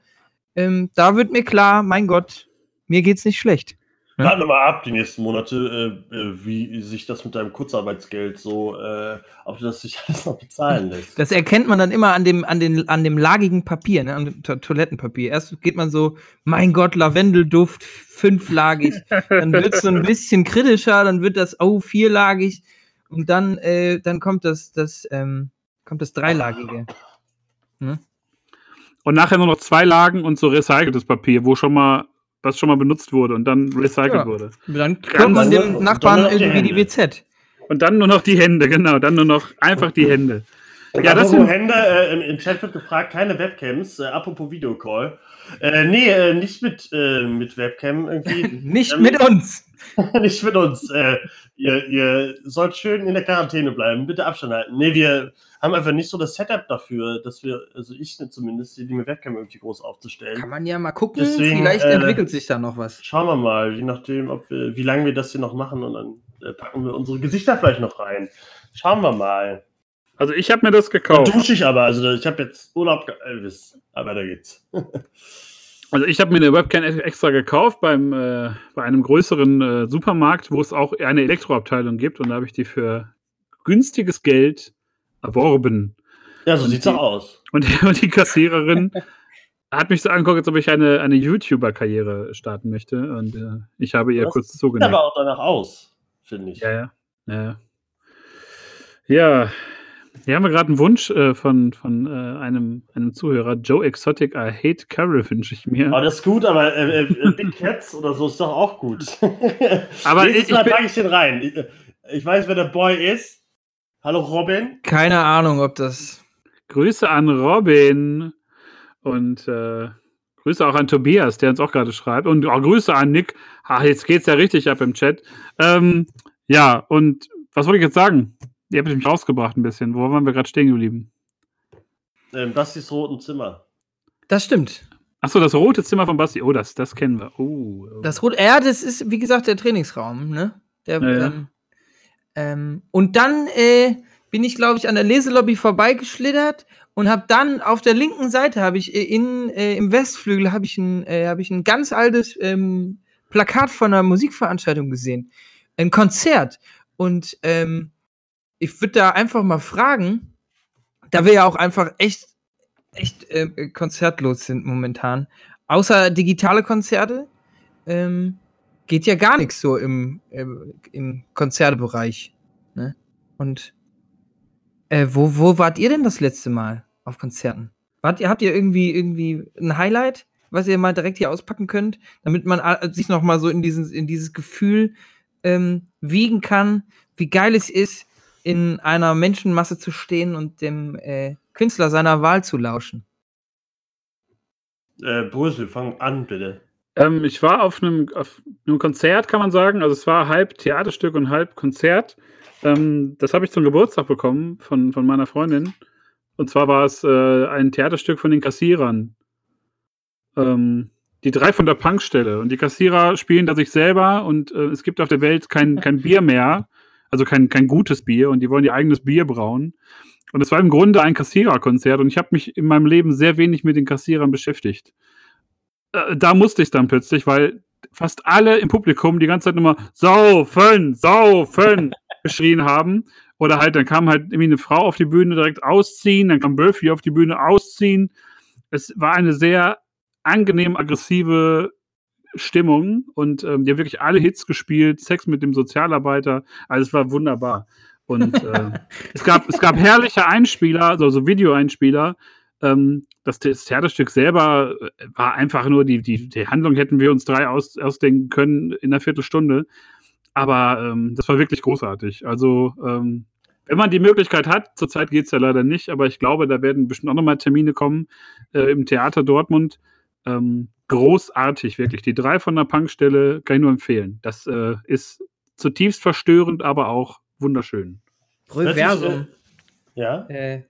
Speaker 2: ähm, da wird mir klar, mein Gott, mir geht's nicht schlecht. Ja.
Speaker 3: Warten wir mal ab die nächsten Monate, äh, äh, wie sich das mit deinem Kurzarbeitsgeld so, äh, ob du das sich alles noch bezahlen lässt.
Speaker 2: Das erkennt man dann immer an dem, an den, an dem lagigen Papier, ne, an dem to Toilettenpapier. Erst geht man so, mein Gott, Lavendelduft, fünflagig. dann wird es so ein bisschen kritischer, dann wird das, oh, vierlagig. Und dann, äh, dann kommt das, das, ähm, kommt das dreilagige.
Speaker 4: Und nachher nur noch zwei Lagen und so recyceltes Papier, wo schon mal, was schon mal benutzt wurde und dann recycelt
Speaker 2: Ja.
Speaker 4: wurde.
Speaker 2: Dann kommt man
Speaker 3: Ganz-
Speaker 2: dem Nachbarn
Speaker 3: die
Speaker 2: irgendwie die
Speaker 3: Hände.
Speaker 2: WZ.
Speaker 4: Und dann nur noch die Hände, genau. Dann nur noch einfach die Hände. Ja, das sind,
Speaker 3: Hände, äh, im, im Chat wird gefragt, keine Webcams, äh, apropos Videocall. Äh, nee, äh, nicht mit, äh, mit Webcam irgendwie.
Speaker 2: Nicht
Speaker 3: Ähm,
Speaker 2: mit uns.
Speaker 3: nicht mit uns. Äh, ihr, ihr sollt schön in der Quarantäne bleiben, bitte Abstand halten. Nee, wir haben einfach nicht so das Setup dafür, dass wir, also ich zumindest, die mit Webcam irgendwie groß aufzustellen.
Speaker 2: Kann man ja mal gucken.
Speaker 3: Deswegen,
Speaker 2: Vielleicht
Speaker 3: äh,
Speaker 2: entwickelt sich da noch was.
Speaker 3: Schauen wir mal, je nachdem, ob wir, wie lange wir das hier noch machen und dann äh, packen wir unsere Gesichter vielleicht noch rein. Schauen wir mal.
Speaker 4: also ich habe mir das gekauft.
Speaker 3: dusche ich aber, also ich habe jetzt Urlaub, Elvis, aber da geht's.
Speaker 4: Also ich habe mir eine Webcam ex- extra gekauft beim, äh, bei einem größeren äh, Supermarkt, wo es auch eine Elektroabteilung gibt. Und da habe ich die für günstiges Geld erworben.
Speaker 3: Ja, so
Speaker 4: Und
Speaker 3: sieht's
Speaker 4: die-
Speaker 3: auch aus.
Speaker 4: Und die, und die Kassiererin hat mich so angeguckt, als ob ich eine, eine YouTuber-Karriere starten möchte. Und äh, ich habe ihr
Speaker 3: Das
Speaker 4: kurz
Speaker 3: Sieht
Speaker 4: zugenickt.
Speaker 3: aber auch danach aus, finde ich.
Speaker 4: Ja, ja. Ja, ja. Hier haben wir gerade einen Wunsch äh, von, von äh, einem, einem Zuhörer. Joe Exotic, I hate Carol wünsche ich mir.
Speaker 3: Aber das ist gut, aber äh, äh, Big Cats oder so ist doch auch gut.
Speaker 4: Aber
Speaker 3: Nächstes
Speaker 4: ich-
Speaker 3: Mal
Speaker 4: ich bin-
Speaker 3: packe ich den rein. Ich, äh, Ich weiß, wer der Boy ist. Hallo Robin.
Speaker 2: Keine Ahnung, ob das.
Speaker 4: Grüße an Robin und äh, Grüße auch an Tobias, der uns auch gerade schreibt. Und auch Grüße an Nick. Ach, jetzt geht's ja richtig ab im Chat. Ähm, ja, und was wollte ich jetzt sagen? Ihr habt mich rausgebracht ein bisschen. Wo waren wir gerade stehen geblieben?
Speaker 3: Ähm, Bastis roten Zimmer.
Speaker 2: Das stimmt.
Speaker 4: Achso, das rote Zimmer von Basti. Oh, das, das kennen wir. Oh, oh.
Speaker 2: Das Rot, ja, das ist, wie gesagt, der Trainingsraum, ne? Der,
Speaker 4: Ja, ja.
Speaker 2: Ähm, ähm, und dann äh, bin ich, glaube ich, an der Leselobby vorbeigeschlittert und habe dann auf der linken Seite habe ich äh, in äh, im Westflügel habe ich ein äh, habe ich ein ganz altes ähm, Plakat von einer Musikveranstaltung gesehen, ein Konzert und ähm, ich würde da einfach mal fragen, da wir ja auch einfach echt echt äh, konzertlos sind momentan, außer digitale Konzerte. Ähm, geht ja gar nichts so im, im, im Konzertebereich. Ne? Und äh, wo, wo wart ihr denn das letzte Mal auf Konzerten? Wart ihr, habt ihr irgendwie, irgendwie ein Highlight, was ihr mal direkt hier auspacken könnt, damit man a- sich noch mal so in, diesen, in dieses Gefühl ähm, wiegen kann, wie geil es ist, in einer Menschenmasse zu stehen und dem äh, Künstler seiner Wahl zu lauschen?
Speaker 3: Äh, Brüssel, fang an, bitte.
Speaker 4: Ähm, ich war auf einem, auf einem Konzert, kann man sagen. Also es war halb Theaterstück und halb Konzert. Ähm, das habe ich zum Geburtstag bekommen von, von meiner Freundin. Und zwar war es äh, ein Theaterstück von den Kassierern. Ähm, die drei von der Punkstelle. Und die Kassierer spielen da sich selber und äh, es gibt auf der Welt kein, kein Bier mehr. Also kein, kein gutes Bier und die wollen ihr eigenes Bier brauen. Und es war im Grunde ein Kassiererkonzert und ich habe mich in meinem Leben sehr wenig mit den Kassierern beschäftigt da musste ich dann plötzlich, weil fast alle im Publikum die ganze Zeit immer saufen, saufen geschrien haben. Oder halt, dann kam halt irgendwie eine Frau auf die Bühne direkt ausziehen, dann kam Burfi auf die Bühne ausziehen. Es war eine sehr angenehm aggressive Stimmung und ähm, die haben wirklich alle Hits gespielt, Sex mit dem Sozialarbeiter, also es war wunderbar. Und äh, es, gab, es gab herrliche Einspieler, also so Videoeinspieler, ähm, das, Theaterstück selber äh, war einfach nur, die, die, die Handlung hätten wir uns drei aus, ausdenken können in einer Viertelstunde. Aber ähm, das war wirklich großartig. Also, ähm, wenn man die Möglichkeit hat, zurzeit geht es ja leider nicht, aber ich glaube, da werden bestimmt auch nochmal Termine kommen äh, im Theater Dortmund. Ähm, großartig, wirklich. Die drei von der Punkstelle kann ich nur empfehlen. Das äh, ist zutiefst verstörend, aber auch wunderschön.
Speaker 2: Reversum.
Speaker 3: Ja?
Speaker 2: Äh,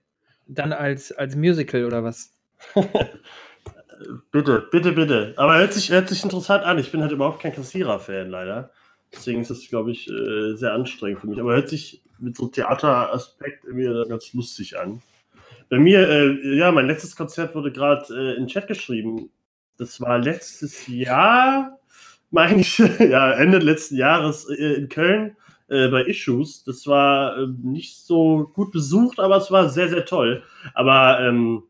Speaker 2: dann als, als Musical oder was?
Speaker 3: Bitte, bitte, bitte. Aber hört sich, hört sich interessant an. Ich bin halt überhaupt kein Kassierer-Fan, leider. Deswegen ist das, glaube ich, äh, sehr anstrengend für mich. Aber hört sich mit so Theateraspekt irgendwie ganz lustig an. Bei mir, äh, ja, mein letztes Konzert wurde gerade äh, in Chat geschrieben. Das war letztes Jahr, meine ich, ja, Ende letzten Jahres äh, in Köln äh, bei Issues. Das war äh, nicht so gut besucht, aber es war sehr, sehr toll. Aber ähm,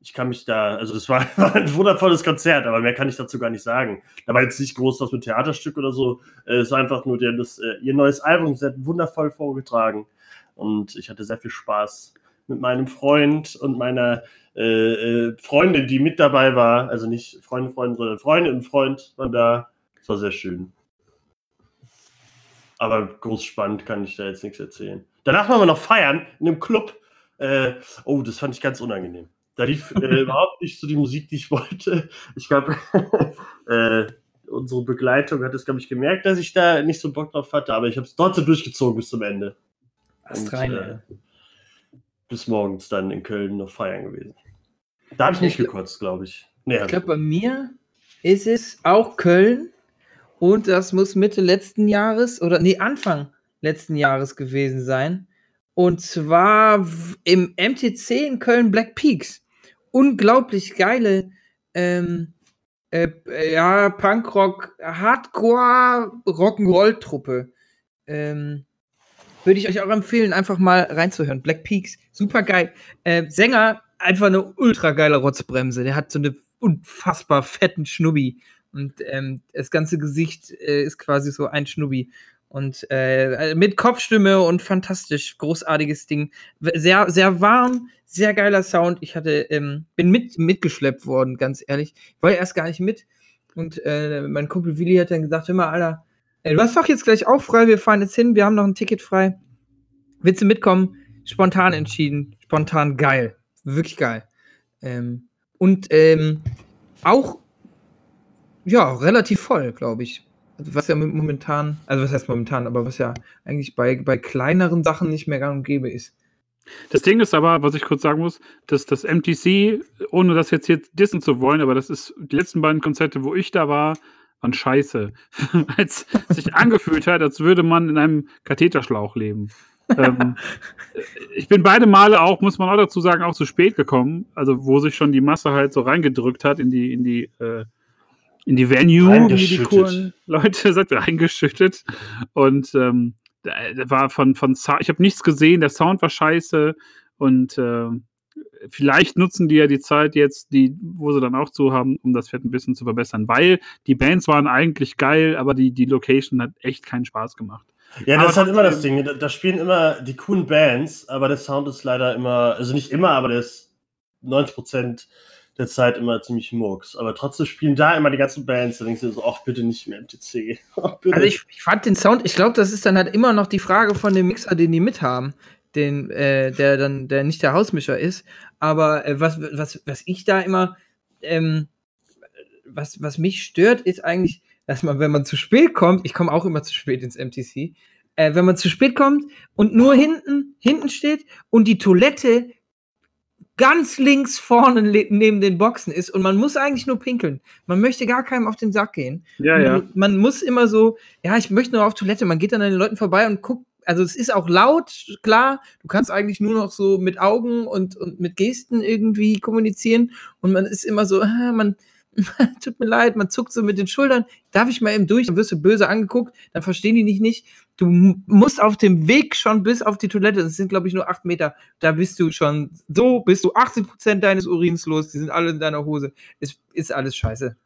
Speaker 3: ich kann mich da, also das war, ein wundervolles Konzert, aber mehr kann ich dazu gar nicht sagen. Da war jetzt nicht groß was mit Theaterstück oder so. Äh, es war einfach nur, haben das, äh, ihr neues Album sehr wundervoll vorgetragen. Und ich hatte sehr viel Spaß mit meinem Freund und meiner äh, äh, Freundin, die mit dabei war. Also nicht Freundin, Freundin, sondern Freundin und Freund waren da. Es war sehr schön. Aber groß spannend kann ich da jetzt nichts erzählen. Danach waren wir noch feiern in einem Club. Äh, oh, das fand ich ganz unangenehm. Da lief äh, überhaupt nicht so die Musik, die ich wollte. Ich glaube, äh, unsere Begleitung hat es, glaube ich, gemerkt, dass ich da nicht so Bock drauf hatte, aber ich habe es trotzdem durchgezogen bis zum Ende. Und,
Speaker 2: rein,
Speaker 3: äh, bis morgens dann in Köln noch feiern gewesen. Da habe ich nicht
Speaker 2: Ich-
Speaker 3: gekotzt, glaube ich. Nee,
Speaker 2: Ich glaube, bei mir ist es auch Köln und das muss Mitte letzten Jahres oder nee, Anfang letzten Jahres gewesen sein. Und zwar im MTC in Köln Black Peaks. Unglaublich geile ähm, äh, äh, ja, Punkrock, Hardcore Rock'n'Roll-Truppe. Ähm, würde ich euch auch empfehlen, einfach mal reinzuhören. Black Peaks, super geil. Äh, Sänger, einfach eine ultra geile Rotzbremse. Der hat so eine unfassbar fetten Schnubbi. Und ähm, das ganze Gesicht äh, ist quasi so ein Schnubbi. Und äh, mit Kopfstimme und fantastisch, großartiges Ding. Sehr, sehr warm, sehr geiler Sound. Ich hatte, ähm, bin mit, mitgeschleppt worden, ganz ehrlich. Ich wollte erst gar nicht mit. Und äh, mein Kumpel Willi hat dann gesagt, hör mal, Alter, Äh, du hast doch jetzt gleich auch frei, wir fahren jetzt hin, wir haben noch ein Ticket frei. Willst du mitkommen? Spontan entschieden, spontan geil. Wirklich geil. Ähm, und ähm, auch, ja, relativ voll, glaube ich. Also was ja momentan, also was heißt momentan, aber was ja eigentlich bei, bei kleineren Sachen nicht mehr gang und gäbe ist.
Speaker 4: Das Ding ist aber, was ich kurz sagen muss, dass das MTC, ohne das jetzt hier dissen zu wollen, aber das ist die letzten beiden Konzerte, wo ich da war, waren scheiße. als sich angefühlt hat, als würde man in einem Katheterschlauch leben. ähm, ich bin beide Male auch, muss man auch dazu sagen, auch zu spät gekommen. Also, wo sich schon die Masse halt so reingedrückt hat in die, in die, äh, in die Venue, wie die coolen Leute sagt, reingeschüttet. Und ähm, da war von, von ich habe nichts gesehen, der Sound war scheiße und äh, vielleicht nutzen die ja die Zeit jetzt, die, wo sie dann auch zu haben, um das Fett ein bisschen zu verbessern, weil die Bands waren eigentlich geil, aber die, die Location hat echt keinen Spaß gemacht.
Speaker 3: Ja, das aber ist halt immer das Ding. Da, da, spielen immer die coolen Bands, aber der Sound ist leider immer, also nicht immer, aber der ist 90 Prozent der Zeit immer ziemlich murks. Aber trotzdem spielen da immer die ganzen Bands. Da denkst du so, ach, bitte nicht mehr MTC.
Speaker 2: also ich, ich, fand den Sound, ich glaube, das ist dann halt immer noch die Frage von dem Mixer, den die mithaben. Den, äh, der dann, der nicht der Hausmischer ist. Aber äh, was, was, was ich da immer, ähm, was, was mich stört, ist eigentlich, dass man, wenn man zu spät kommt, ich komme auch immer zu spät ins MTC, äh, wenn man zu spät kommt und nur hinten, hinten steht und die Toilette ganz links vorne neben den Boxen ist und man muss eigentlich nur pinkeln. Man möchte gar keinem auf den Sack gehen.
Speaker 4: Ja, ja.
Speaker 2: Man, man muss immer so, ja, ich möchte nur auf Toilette. Man geht dann an den Leuten vorbei und guckt, also es ist auch laut, klar. Du kannst eigentlich nur noch so mit Augen und, und mit Gesten irgendwie kommunizieren und man ist immer so, ah, man, tut mir leid, man zuckt so mit den Schultern, darf ich mal eben durch, dann wirst du böse angeguckt, dann verstehen die nicht nicht. Du musst auf dem Weg schon bis auf die Toilette, das sind glaube ich nur acht Meter, da bist du schon, so bist du 80 Prozent deines Urins los, die sind alle in deiner Hose. Ist, ist alles scheiße.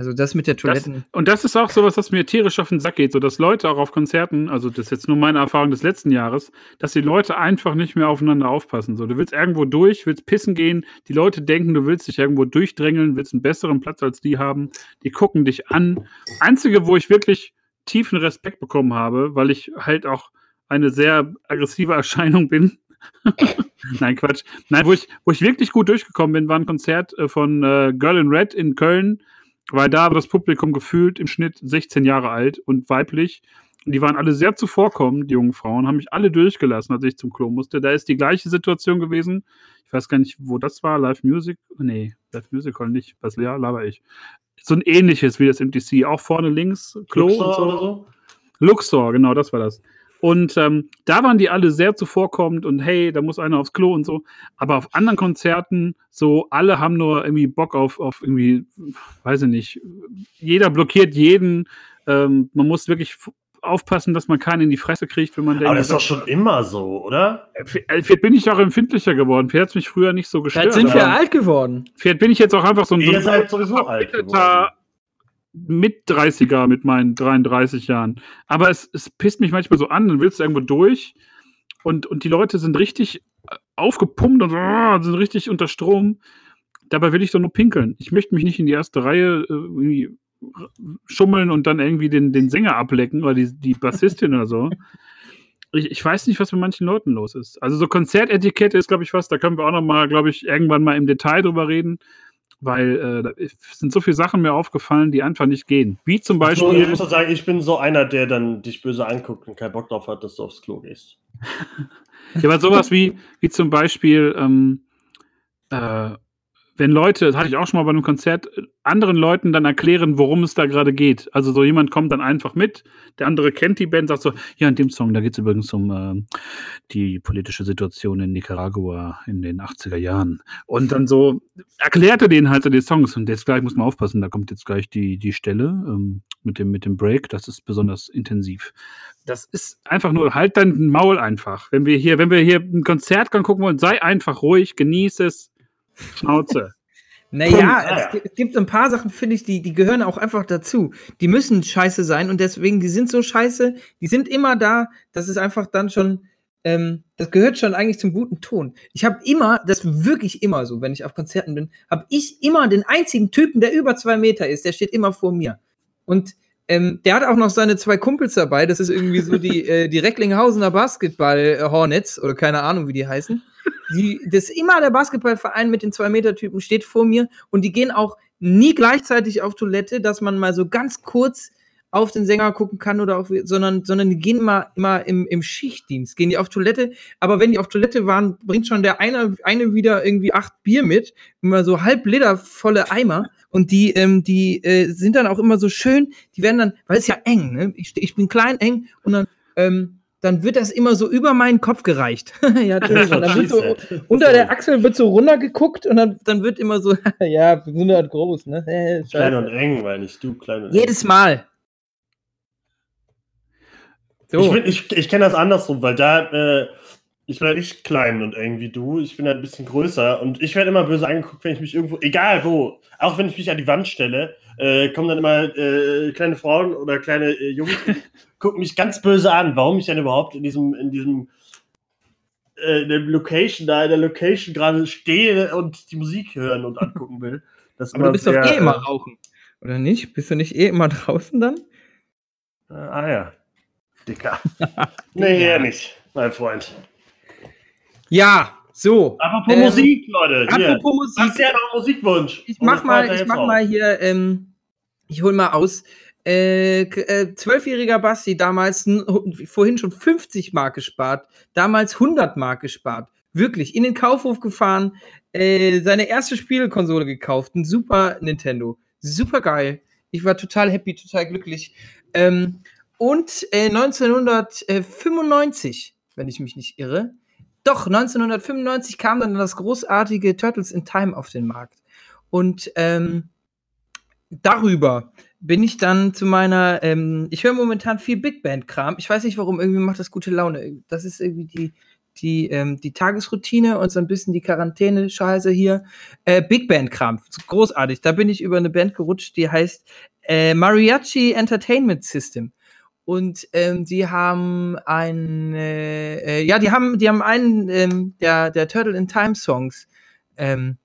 Speaker 2: Also das mit der Toilette.
Speaker 4: und das ist auch sowas, was mir tierisch auf den Sack geht, so dass Leute auch auf Konzerten, also das ist jetzt nur meine Erfahrung des letzten Jahres, dass die Leute einfach nicht mehr aufeinander aufpassen. So, du willst irgendwo durch, willst pissen gehen, die Leute denken, du willst dich irgendwo durchdrängeln, willst einen besseren Platz als die haben, die gucken dich an. Einzige, wo ich wirklich tiefen Respekt bekommen habe, weil ich halt auch eine sehr aggressive Erscheinung bin. Nein, Quatsch. Nein, wo ich, wo ich wirklich gut durchgekommen bin, war ein Konzert äh, von äh, Girl in Red in Köln weil da war das Publikum gefühlt im Schnitt 16 Jahre alt und weiblich. Und die waren alle sehr zuvorkommend, die jungen Frauen, haben mich alle durchgelassen, als ich zum Klo musste. Da ist die gleiche Situation gewesen. Ich weiß gar nicht, wo das war. Live Music? Nee, Live Musical nicht. Was ja, laber ich. So ein ähnliches wie das MTC. Auch vorne links, Klo Luxor und so. Oder so. Luxor, genau, das war das. Und ähm, da waren die alle sehr zuvorkommend und hey, da muss einer aufs Klo und so. Aber auf anderen Konzerten, so alle haben nur irgendwie Bock auf, auf irgendwie, weiß ich nicht, jeder blockiert jeden. Ähm, man muss wirklich aufpassen, dass man keinen in die Fresse kriegt, wenn man
Speaker 3: denkt. Aber das ist doch schon immer so, oder?
Speaker 4: Vielleicht äh, bin ich auch empfindlicher geworden. Vielleicht hat es mich früher nicht so gestört.
Speaker 2: Vielleicht sind wir alt geworden.
Speaker 4: Vielleicht bin ich jetzt auch einfach so ein.
Speaker 3: Ihr seid sowieso alt geworden
Speaker 4: mit 30er mit meinen 33 Jahren. Aber es, es pisst mich manchmal so an, dann willst du irgendwo durch und, und die Leute sind richtig äh, aufgepumpt und uh, sind richtig unter Strom. Dabei will ich doch nur pinkeln. Ich möchte mich nicht in die erste Reihe äh, schummeln und dann irgendwie den, den Sänger ablecken oder die, die Bassistin oder so. Ich, ich, weiß nicht, was mit manchen Leuten los ist. Also so Konzertetikette ist, glaube ich, was, da können wir auch noch mal, glaube ich, irgendwann mal im Detail drüber reden weil äh, da sind so viele Sachen mir aufgefallen, die einfach nicht gehen. Wie zum Beispiel. Also,
Speaker 3: ich muss sagen, ich bin so einer, der dann dich böse anguckt und keinen Bock drauf hat, dass du aufs Klo gehst.
Speaker 4: ja, aber sowas wie, wie zum Beispiel, ähm, äh, wenn Leute, das hatte ich auch schon mal bei einem Konzert, anderen Leuten dann erklären, worum es da gerade geht. Also so jemand kommt dann einfach mit, der andere kennt die Band, sagt so, ja, in dem Song, da geht es übrigens um äh, die politische Situation in Nicaragua in den 80er Jahren. Und dann so erklärt er denen halt so die Songs und jetzt gleich muss man aufpassen, da kommt jetzt gleich die, die Stelle ähm, mit, dem, mit dem Break, das ist besonders intensiv. Das ist einfach nur, halt dein Maul einfach. Wenn wir hier, wenn wir hier ein Konzert gucken wollen, sei einfach ruhig, genieße es, Schnauze.
Speaker 2: Naja, es, gibt ein paar Sachen, finde ich, die, die gehören auch einfach dazu. Die müssen scheiße sein und deswegen, die sind so scheiße, die sind immer da. Das ist einfach dann schon, ähm, das gehört schon eigentlich zum guten Ton. Ich habe immer, das ist wirklich immer so, wenn ich auf Konzerten bin, habe ich immer den einzigen Typen, der über zwei Meter ist, der steht immer vor mir. Und Ähm, der hat auch noch seine zwei Kumpels dabei. Das ist irgendwie so die, äh, die Recklinghausener Basketball-Hornets oder keine Ahnung, wie die heißen. Die, das ist immer der Basketballverein mit den Zwei-Meter-Typen steht vor mir und die gehen auch nie gleichzeitig auf Toilette, dass man mal so ganz kurz auf den Sänger gucken kann oder auf, sondern, sondern die gehen immer, immer im, im Schichtdienst, gehen die auf Toilette. Aber wenn die auf Toilette waren, bringt schon der eine, eine wieder irgendwie acht Bier mit, immer so halb Liter volle Eimer. Und die, ähm, die äh, sind dann auch immer so schön, die werden dann, weil es ja eng, ne? Ich, ich bin klein, eng und dann, ähm, dann wird das immer so über meinen Kopf gereicht. ja, dann wird so, unter der Achsel wird so runtergeguckt und dann, dann wird immer so, ja, 100 groß, ne? Äh,
Speaker 3: Klein und eng, meine ich. Du, klein und eng.
Speaker 2: Jedes Mal. So.
Speaker 3: Ich, bin- ich, ich kenne das andersrum, weil da, äh, ich bin halt nicht klein und eng wie du. Ich bin halt ein bisschen größer und ich werde immer böse angeguckt, wenn ich mich irgendwo, egal wo, auch wenn ich mich an die Wand stelle, äh, kommen dann immer äh, kleine Frauen oder kleine äh, Jungs, gucken mich ganz böse an, warum ich denn überhaupt in diesem, in diesem äh, in der Location, da in der Location gerade stehe und die Musik hören und angucken will.
Speaker 2: Aber du bist doch
Speaker 3: sehr,
Speaker 2: eh immer
Speaker 3: äh,
Speaker 2: rauchen. Oder nicht? Bist du nicht eh immer draußen dann?
Speaker 3: Ah ja. Dicker. nee, eher nicht, mein Freund.
Speaker 2: Ja, so.
Speaker 3: Apropos
Speaker 2: Ähm,
Speaker 3: Musik, Leute.
Speaker 2: Apropos Musik.
Speaker 3: Hast du ja noch einen Musikwunsch?
Speaker 2: Ich mach mal, ich mach
Speaker 3: auf.
Speaker 2: mal hier, ähm, ich hol mal aus. Äh, äh, Zwölfjähriger Basti, damals vorhin schon 50 Mark gespart, damals 100 Mark gespart. Wirklich, in den Kaufhof gefahren, äh, seine erste Spielekonsole gekauft, ein Super Nintendo. Super geil. Ich war total happy, total glücklich. Ähm, und äh, 1995, wenn ich mich nicht irre, doch, 1995 kam dann das großartige Turtles in Time auf den Markt. Und ähm, darüber bin ich dann zu meiner, ähm, ich höre momentan viel Big Band-Kram. Ich weiß nicht warum, irgendwie macht das gute Laune. Das ist irgendwie die, die, ähm, die Tagesroutine und so ein bisschen die Quarantäne-Scheiße hier. Äh, Big Band-Kram, großartig. Da bin ich über eine Band gerutscht, die heißt äh, Mariachi Entertainment System. Und ähm, die haben ein, äh, äh, ja, die haben, die haben einen ähm, der, der Turtle in Time Songs, ähm,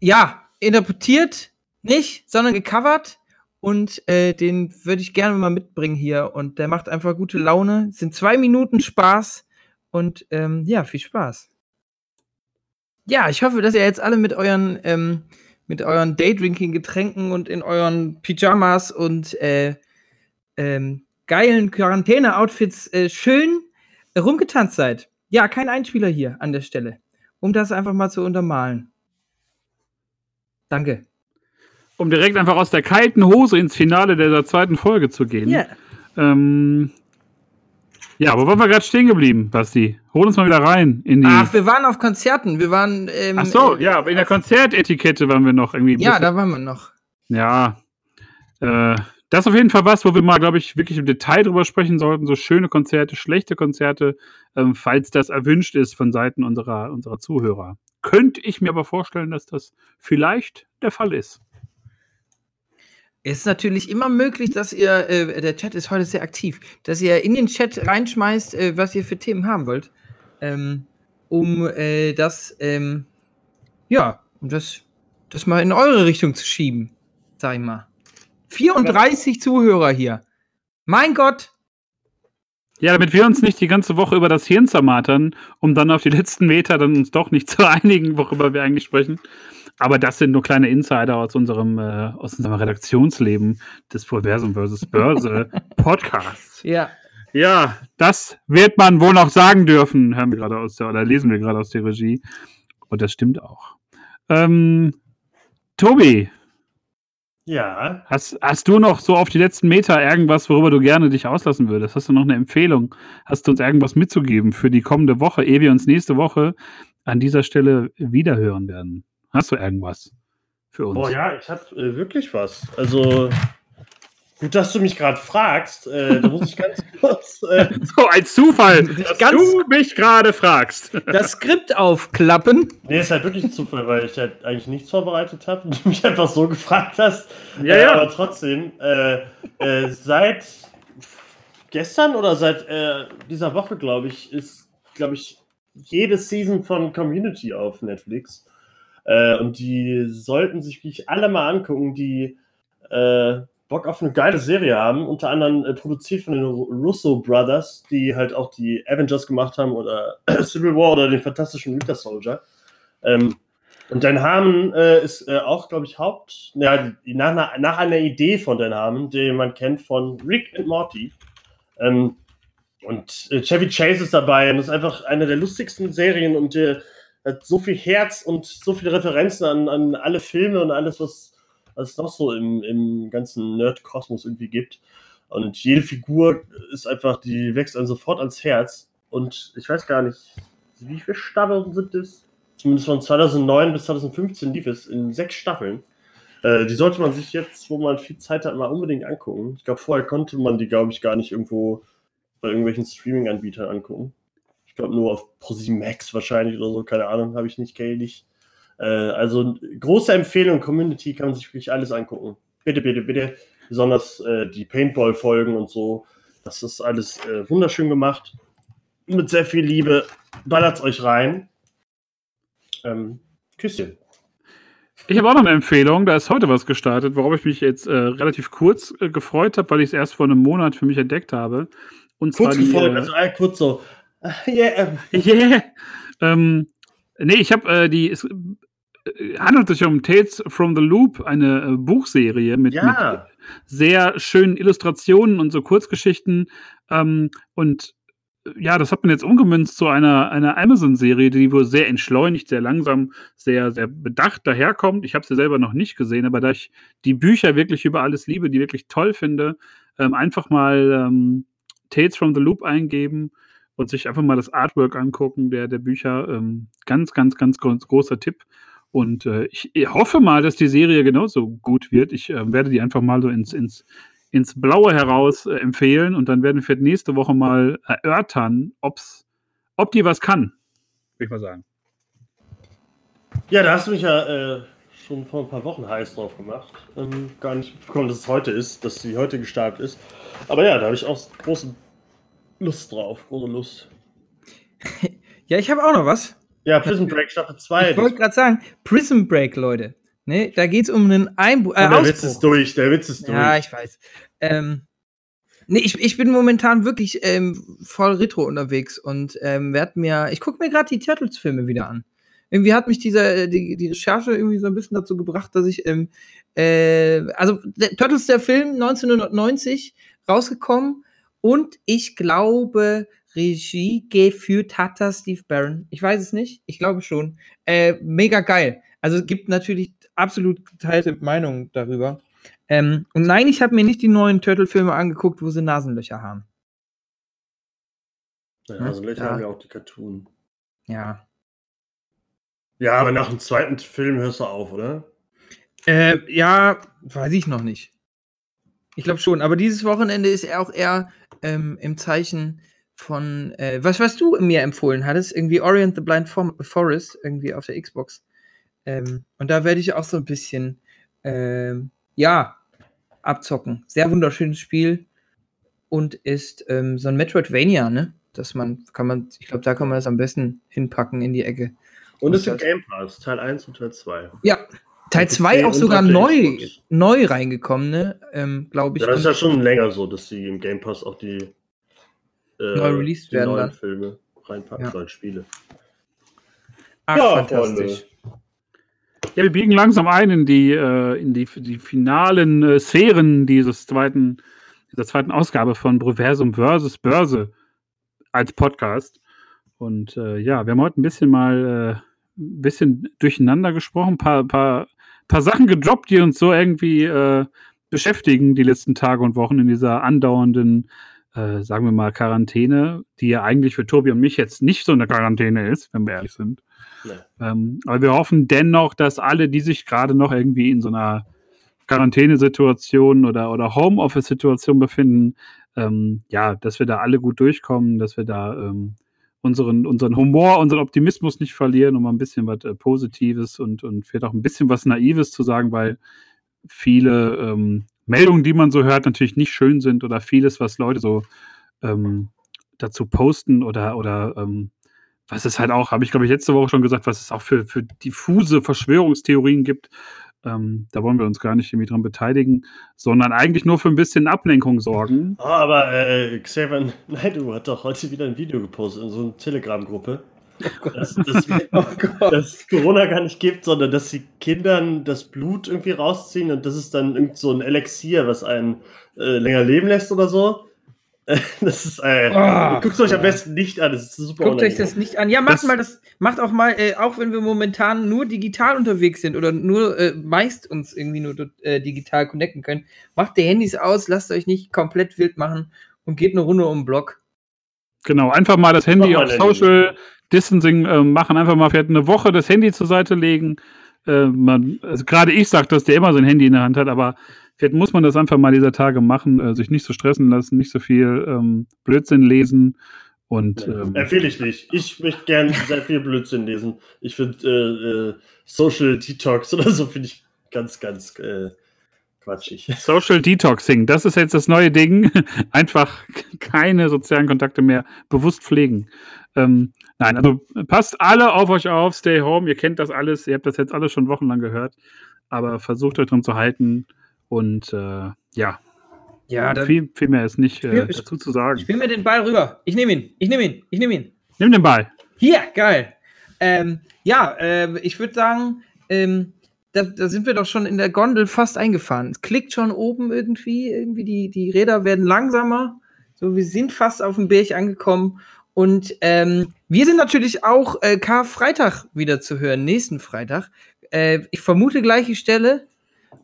Speaker 2: ja, interpretiert, nicht, sondern gecovert. Und äh, den würde ich gerne mal mitbringen hier. Und der macht einfach gute Laune. Es sind zwei Minuten Spaß. Und ähm, ja, viel Spaß. Ja, ich hoffe, dass ihr jetzt alle mit euren, ähm, mit euren Daydrinking-Getränken und in euren Pyjamas und äh, ähm, geilen Quarantäne-Outfits äh, schön rumgetanzt seid. Ja, kein Einspieler hier an der Stelle, um das einfach mal zu untermalen. Danke.
Speaker 4: Um direkt einfach aus der kalten Hose ins Finale dieser zweiten Folge zu gehen.
Speaker 2: Ja,
Speaker 4: Ähm, ja, aber waren wir gerade stehen geblieben, Basti? Hol uns mal wieder rein in die.
Speaker 2: Ach, wir waren auf Konzerten. Wir waren. Ähm,
Speaker 4: Ach so,
Speaker 2: äh,
Speaker 4: ja, in der Konzertetikette waren wir noch irgendwie.
Speaker 2: Ja,
Speaker 4: bisschen-
Speaker 2: da waren wir noch.
Speaker 4: Ja. Äh, das ist auf jeden Fall was, wo wir mal, glaube ich, wirklich im Detail drüber sprechen sollten. So schöne Konzerte, schlechte Konzerte, ähm, falls das erwünscht ist von Seiten unserer, unserer Zuhörer. Könnte ich mir aber vorstellen, dass das vielleicht der Fall ist.
Speaker 2: Es ist natürlich immer möglich, dass ihr, äh, der Chat ist heute sehr aktiv, dass ihr in den Chat reinschmeißt, äh, was ihr für Themen haben wollt. Ähm, um äh, das, ähm, ja, um das, das mal in eure Richtung zu schieben, sag ich mal. 34 Zuhörer hier. Mein Gott.
Speaker 4: Ja, damit wir uns nicht die ganze Woche über das Hirn zermatern, um dann auf die letzten Meter dann uns doch nicht zu einigen, worüber wir eigentlich sprechen. Aber das sind nur kleine Insider aus unserem, äh, aus unserem Redaktionsleben des Proversum vs. Börse Podcasts.
Speaker 2: Ja.
Speaker 4: Ja, das wird man wohl noch sagen dürfen, hören wir gerade aus der, oder lesen wir gerade aus der Regie. Und das stimmt auch. Ähm, Tobi,
Speaker 3: Ja,
Speaker 4: hast, hast du noch so auf die letzten Meter irgendwas, worüber du gerne dich auslassen würdest? Hast du noch eine Empfehlung? Hast du uns irgendwas mitzugeben für die kommende Woche, ehe wir uns nächste Woche an dieser Stelle wiederhören werden? Hast du irgendwas für uns?
Speaker 3: Boah, ja, ich habe äh, wirklich was. Also, gut, dass du mich gerade fragst. Äh, da muss ich ganz kurz. Äh,
Speaker 4: So, ein Zufall, dass
Speaker 2: ganz-
Speaker 4: du mich gerade fragst.
Speaker 2: Das Skript aufklappen.
Speaker 3: nee, ist halt wirklich ein Zufall, weil ich halt eigentlich nichts vorbereitet habe und du mich einfach so gefragt hast.
Speaker 4: Ja,
Speaker 3: äh,
Speaker 4: ja.
Speaker 3: Aber trotzdem, äh, äh, seit gestern oder seit äh, dieser Woche, glaube ich, ist, glaube ich, jede Season von Community auf Netflix. Äh, und die sollten sich wirklich alle mal angucken. Die, äh, Bock auf eine geile Serie haben, unter anderem äh, produziert von den Russo Brothers, die halt auch die Avengers gemacht haben oder Civil War oder den fantastischen Winter Soldier. Ähm, und Dan Harmon äh, ist äh, auch, glaube ich, Haupt, ja, nach, nach, einer Idee von Dan Harmon, den man kennt von Rick and Morty. Ähm, und äh, Chevy Chase ist dabei und ist einfach eine der lustigsten Serien und hat so viel Herz und so viele Referenzen an, an alle Filme und alles, was, was es noch so im, im ganzen Nerd-Kosmos irgendwie gibt. Und jede Figur ist einfach, die wächst einem sofort ans Herz. Und ich weiß gar nicht, wie viele Staffeln sind es? Zumindest von 2009 bis 2015 lief es in sechs Staffeln. Äh, die sollte man sich jetzt, wo man viel Zeit hat, mal unbedingt angucken. Ich glaube, vorher konnte man die, glaube ich, gar nicht irgendwo bei irgendwelchen Streaming-Anbietern angucken. Ich glaube, nur auf ProSieben Max wahrscheinlich oder so, keine Ahnung, habe ich nicht, kenne nicht. Äh, also, große Empfehlung, Community kann man sich wirklich alles angucken. Bitte, bitte, bitte. Besonders äh, die Paintball-Folgen und so. Das ist alles äh, wunderschön gemacht. Mit sehr viel Liebe. Ballert's euch rein. Ähm, Küsschen.
Speaker 4: Ich habe auch noch eine Empfehlung. Da ist heute was gestartet, worauf ich mich jetzt äh, relativ kurz äh, gefreut habe, weil ich es erst vor einem Monat für mich entdeckt habe.
Speaker 3: Und kurz zwar gefolgt, also äh, kurz so.
Speaker 4: Yeah. yeah. Ähm, nee, ich habe äh, die. Es äh, handelt sich um Tales from the Loop, eine äh, Buchserie mit, ja. mit, sehr schönen Illustrationen und so Kurzgeschichten. Ähm, und ja, das hat man jetzt umgemünzt zu einer, einer Amazon-Serie, die wohl sehr entschleunigt, sehr langsam, sehr, sehr bedacht daherkommt. Ich habe sie selber noch nicht gesehen, aber da ich die Bücher wirklich über alles liebe, die wirklich toll finde, ähm, einfach mal ähm, Tales from the Loop eingeben und sich einfach mal das Artwork angucken der, der Bücher. Ähm, ganz, ganz, ganz großer Tipp. Und äh, ich, hoffe mal, dass die Serie genauso gut wird. Ich äh, werde die einfach mal so ins, ins ins Blaue heraus äh, empfehlen und dann werden wir nächste Woche mal erörtern, ob's, ob die was kann, würde ich mal sagen.
Speaker 3: Ja, da hast du mich ja äh, schon vor ein paar Wochen heiß drauf gemacht. Ähm, gar nicht mitbekommen, dass es heute ist, dass sie heute gestartet ist. Aber ja, da habe ich auch große Lust drauf, große Lust.
Speaker 2: ja, ich habe auch noch was.
Speaker 3: Ja, Prison Break Staffel 2.
Speaker 2: Ich wollte gerade sagen, Prison Break, Leute. Ne, da geht es um einen Einbruch.
Speaker 3: Äh, der Witz ist durch, der Witz ist durch.
Speaker 2: Ja, ich weiß. Ähm, nee, ich, ich bin momentan wirklich ähm, voll Retro unterwegs und ähm, werd mir, ich gucke mir gerade die Turtles-Filme wieder an. Irgendwie hat mich dieser, die, die Recherche irgendwie so ein bisschen dazu gebracht, dass ich, ähm, äh, also der, Turtles, der Film 1990 rausgekommen und ich glaube, Regie geführt hat da Steve Barron. Ich weiß es nicht, ich glaube schon. Äh, mega geil. Also es gibt natürlich absolut geteilte Meinungen darüber. Ähm, und nein, ich habe mir nicht die neuen Turtle-Filme angeguckt, wo sie Nasenlöcher haben.
Speaker 3: Ja, Nasenlöcher ja. haben ja auch die Cartoon.
Speaker 2: Ja.
Speaker 3: Ja, aber nach dem zweiten Film hörst du auf, oder?
Speaker 2: Äh, ja, weiß ich noch nicht. Ich glaube schon, aber dieses Wochenende ist er auch eher ähm, im Zeichen von, äh, was, was du mir empfohlen hattest, irgendwie Orient the Blind Forest, irgendwie auf der Xbox. Ähm, und da werde ich auch so ein bisschen, ähm, ja, abzocken. Sehr wunderschönes Spiel und ist ähm, so ein Metroidvania, ne? Dass man, kann man, ich glaube, da kann man das am besten hinpacken in die Ecke.
Speaker 3: Und es ist Game Pass, Teil 1 und Teil 2.
Speaker 2: Ja, Teil 2 auch sogar neu, neu reingekommen, ne? Ähm, glaube ich.
Speaker 3: Ja, das ist ja schon länger so, dass die im Game Pass auch die,
Speaker 2: äh, neu released werden
Speaker 3: neuen dann. Filme reinpacken ja. sollen, Spiele.
Speaker 2: Ach, ja, fantastisch. Freunde.
Speaker 4: Ja, wir biegen langsam ein in die, äh, in die, die finalen äh, Sphären dieses zweiten, dieser zweiten Ausgabe von Proversum versus Börse als Podcast. Und äh, ja, wir haben heute ein bisschen mal äh, ein bisschen durcheinander gesprochen, ein paar, paar, paar Sachen gedroppt, die uns so irgendwie äh, beschäftigen die letzten Tage und Wochen in dieser andauernden, äh, sagen wir mal, Quarantäne, die ja eigentlich für Tobi und mich jetzt nicht so eine Quarantäne ist, wenn wir ehrlich sind. Ähm, aber wir hoffen dennoch, dass alle, die sich gerade noch irgendwie in so einer Quarantänesituation oder, oder Homeoffice-Situation befinden, ähm, ja, dass wir da alle gut durchkommen, dass wir da ähm, unseren, unseren Humor, unseren Optimismus nicht verlieren, um mal ein bisschen was äh, Positives und, und vielleicht auch ein bisschen was Naives zu sagen, weil viele ähm, Meldungen, die man so hört, natürlich nicht schön sind oder vieles, was Leute so ähm, dazu posten oder, oder ähm, was es halt auch, habe ich glaube ich letzte Woche schon gesagt, was es auch für, für diffuse Verschwörungstheorien gibt, Ähm, da wollen wir uns gar nicht irgendwie dran beteiligen, sondern eigentlich nur für ein bisschen Ablenkung sorgen.
Speaker 3: Oh, aber äh, Xavier Naidu hat doch heute wieder ein Video gepostet in so einer Telegram-Gruppe. Dass, dass,
Speaker 2: Oh
Speaker 3: dass Corona gar nicht gibt, sondern dass sie Kindern das Blut irgendwie rausziehen und das ist dann irgend so ein Elixier, was einen äh, länger leben lässt oder so. Das ist, äh,
Speaker 2: Oh,
Speaker 3: guckt euch am besten nicht an, das ist super
Speaker 2: Guckt euch das nicht an. Ja, macht
Speaker 4: Das-
Speaker 2: mal das, macht auch mal, äh, auch wenn wir momentan nur digital unterwegs sind oder nur äh, meist uns irgendwie nur äh, digital connecten können, macht die Handys aus, lasst euch nicht komplett wild machen und geht eine Runde um den Block.
Speaker 4: Genau, einfach mal das Handy auf Social Distancing äh, machen, einfach mal vielleicht eine Woche das Handy zur Seite legen. Äh, man, also gerade ich sage, dass der immer sein Handy in der Hand hat, aber vielleicht muss man das einfach mal dieser Tage machen, äh, sich nicht so stressen lassen, nicht so viel ähm, Blödsinn lesen und ähm,
Speaker 3: Empfehle ich nicht. Ich möchte gern sehr viel Blödsinn lesen. Ich finde äh, äh, Social Detox oder so finde ich ganz, ganz äh, quatschig.
Speaker 4: Social Detoxing, das ist jetzt das neue Ding. Einfach keine sozialen Kontakte mehr bewusst pflegen. Ähm, nein, also passt alle auf euch auf, stay home, ihr kennt das alles, ihr habt das jetzt alles schon wochenlang gehört, aber versucht euch dran zu halten und äh, ja,
Speaker 2: Ja,
Speaker 4: viel, viel mehr ist nicht äh, dazu zu sagen.
Speaker 2: spiel mir den Ball rüber. Ich nehme ihn, ich nehme ihn, ich nehme ihn.
Speaker 4: Nimm den Ball.
Speaker 2: Hier, geil. Ähm, ja, äh, ich würde sagen, ähm, da, da sind wir doch schon in der Gondel fast eingefahren. Es klickt schon oben irgendwie, irgendwie die, die Räder werden langsamer. So, wir sind fast auf dem Berg angekommen. Und ähm, wir sind natürlich auch äh, Karfreitag wieder zu hören, nächsten Freitag. Äh, ich vermute gleiche Stelle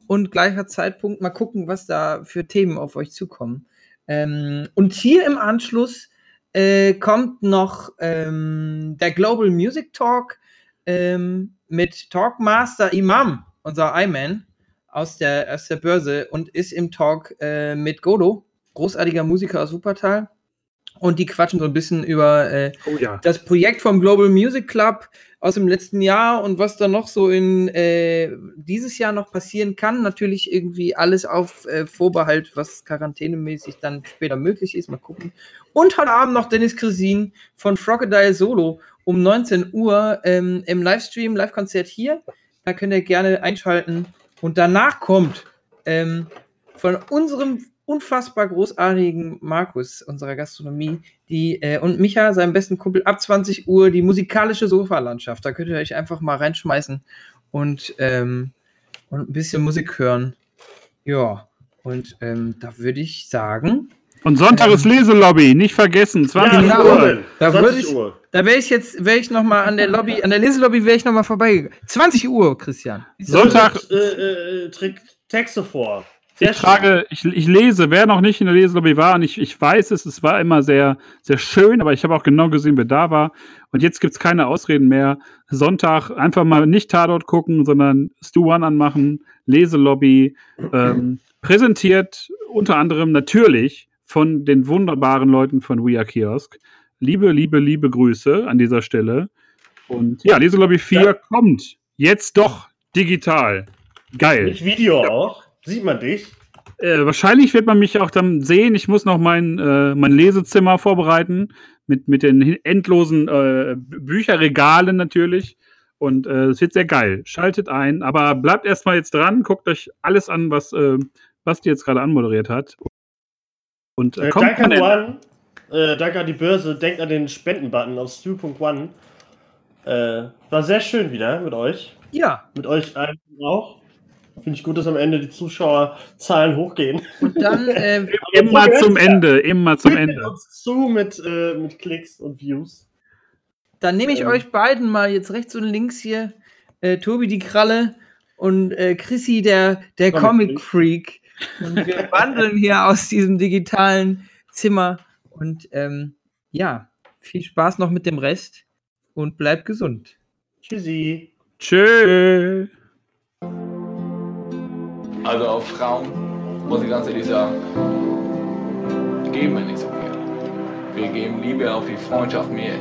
Speaker 2: und gleicher Zeitpunkt. Mal gucken, was da für Themen auf euch zukommen. Ähm, und hier im Anschluss äh, kommt noch ähm, der Global Music Talk ähm, mit Talkmaster Imam, unser I-Man aus der, aus der Börse und ist im Talk äh, mit Godo, großartiger Musiker aus Wuppertal. Und die quatschen so ein bisschen über äh,
Speaker 4: Oh ja.
Speaker 2: das Projekt vom Global Music Club aus dem letzten Jahr und was da noch so in äh, dieses Jahr noch passieren kann. Natürlich irgendwie alles auf äh, Vorbehalt, was quarantänemäßig dann später möglich ist. Mal gucken. Und heute Abend noch Dennis Kresin von Crocodile Solo um 19 Uhr ähm, im Livestream, Live-Konzert hier. Da könnt ihr gerne einschalten. Und danach kommt ähm, von unserem unfassbar großartigen Markus, unserer Gastronomie, die äh, und Micha, seinem besten Kumpel, ab 20 Uhr die musikalische Sofalandschaft. Da könnt ihr euch einfach mal reinschmeißen und, ähm, und ein bisschen Musik hören. Ja, und ähm, da würde ich sagen,
Speaker 4: Und Sonntag ist Leselobby, nicht vergessen, 20
Speaker 3: Ja,
Speaker 2: genau.
Speaker 4: Uhr.
Speaker 2: Da
Speaker 3: 20
Speaker 2: würde ich-
Speaker 3: Uhr.
Speaker 2: da wäre ich jetzt, wäre ich noch mal an der Lobby, an der Leselobby wäre ich noch mal vorbeigegangen. 20 Uhr, Christian.
Speaker 4: Sonntag-
Speaker 3: Äh, äh, trägt Texte vor. Sehr
Speaker 4: Ich trage, ich, ich lese, wer noch nicht in der Leselobby war, und ich, ich weiß es, es war immer sehr, sehr schön, aber ich habe auch genau gesehen, wer da war. Und jetzt gibt es keine Ausreden mehr. Sonntag einfach mal nicht Tatort gucken, sondern Stu One anmachen, Leselobby, ähm, präsentiert unter anderem natürlich von den wunderbaren Leuten von We Are Kiosk. Liebe, liebe, liebe Grüße an dieser Stelle. Und ja, Leselobby 4
Speaker 3: Ja.
Speaker 4: kommt jetzt doch digital. Geil.
Speaker 3: Nicht Video auch. Sieht man dich?
Speaker 4: Äh, wahrscheinlich wird man mich auch dann sehen. Ich muss noch mein, äh, mein Lesezimmer vorbereiten mit, mit den endlosen äh, Bü- Bücherregalen natürlich. Und äh, es wird sehr geil. Schaltet ein, aber bleibt erstmal jetzt dran, guckt euch alles an, was äh, Basti jetzt gerade anmoderiert hat. Und äh,
Speaker 3: Äh,
Speaker 4: kommt
Speaker 3: danke
Speaker 4: an
Speaker 3: One. Äh, danke an die Börse. Denkt an den Spendenbutton auf stu.one. Äh, war sehr schön wieder mit euch.
Speaker 2: Ja,
Speaker 3: Mit euch allen auch. Finde ich gut, dass am Ende die Zuschauerzahlen hochgehen.
Speaker 2: und dann, äh,
Speaker 4: immer zum Ende, immer zum Ende.
Speaker 3: uns zu mit, äh, mit Klicks und Views.
Speaker 2: dann nehme ich
Speaker 3: Ähm.
Speaker 2: euch beiden mal jetzt rechts und links hier, äh, Tobi die Kralle und äh, Chrissy der, der
Speaker 3: Comic
Speaker 2: Comic Freak. Und wir wandeln hier aus diesem digitalen Zimmer. Und ähm, ja, viel Spaß noch mit dem Rest und bleibt gesund.
Speaker 3: Tschüssi.
Speaker 4: Tschö.
Speaker 6: Also auf Frauen muss ich ganz ehrlich sagen, geben wir nicht so viel. Wir geben lieber auf die Freundschaft mehr.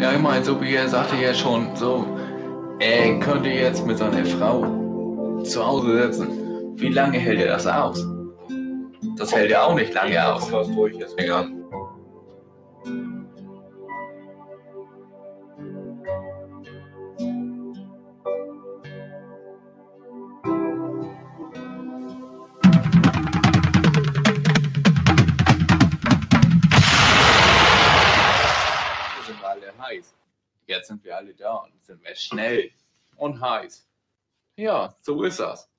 Speaker 6: Ja, ich meine, so wie er sagte ja schon, so, er könnte jetzt mit seiner Frau zu Hause sitzen. Wie lange hält er das aus? Das Kommt hält er auch nicht lange aus.
Speaker 7: Durch ist.
Speaker 6: Ja. Jetzt sind wir alle da und sind wir schnell und heiß. Ja, so ist das.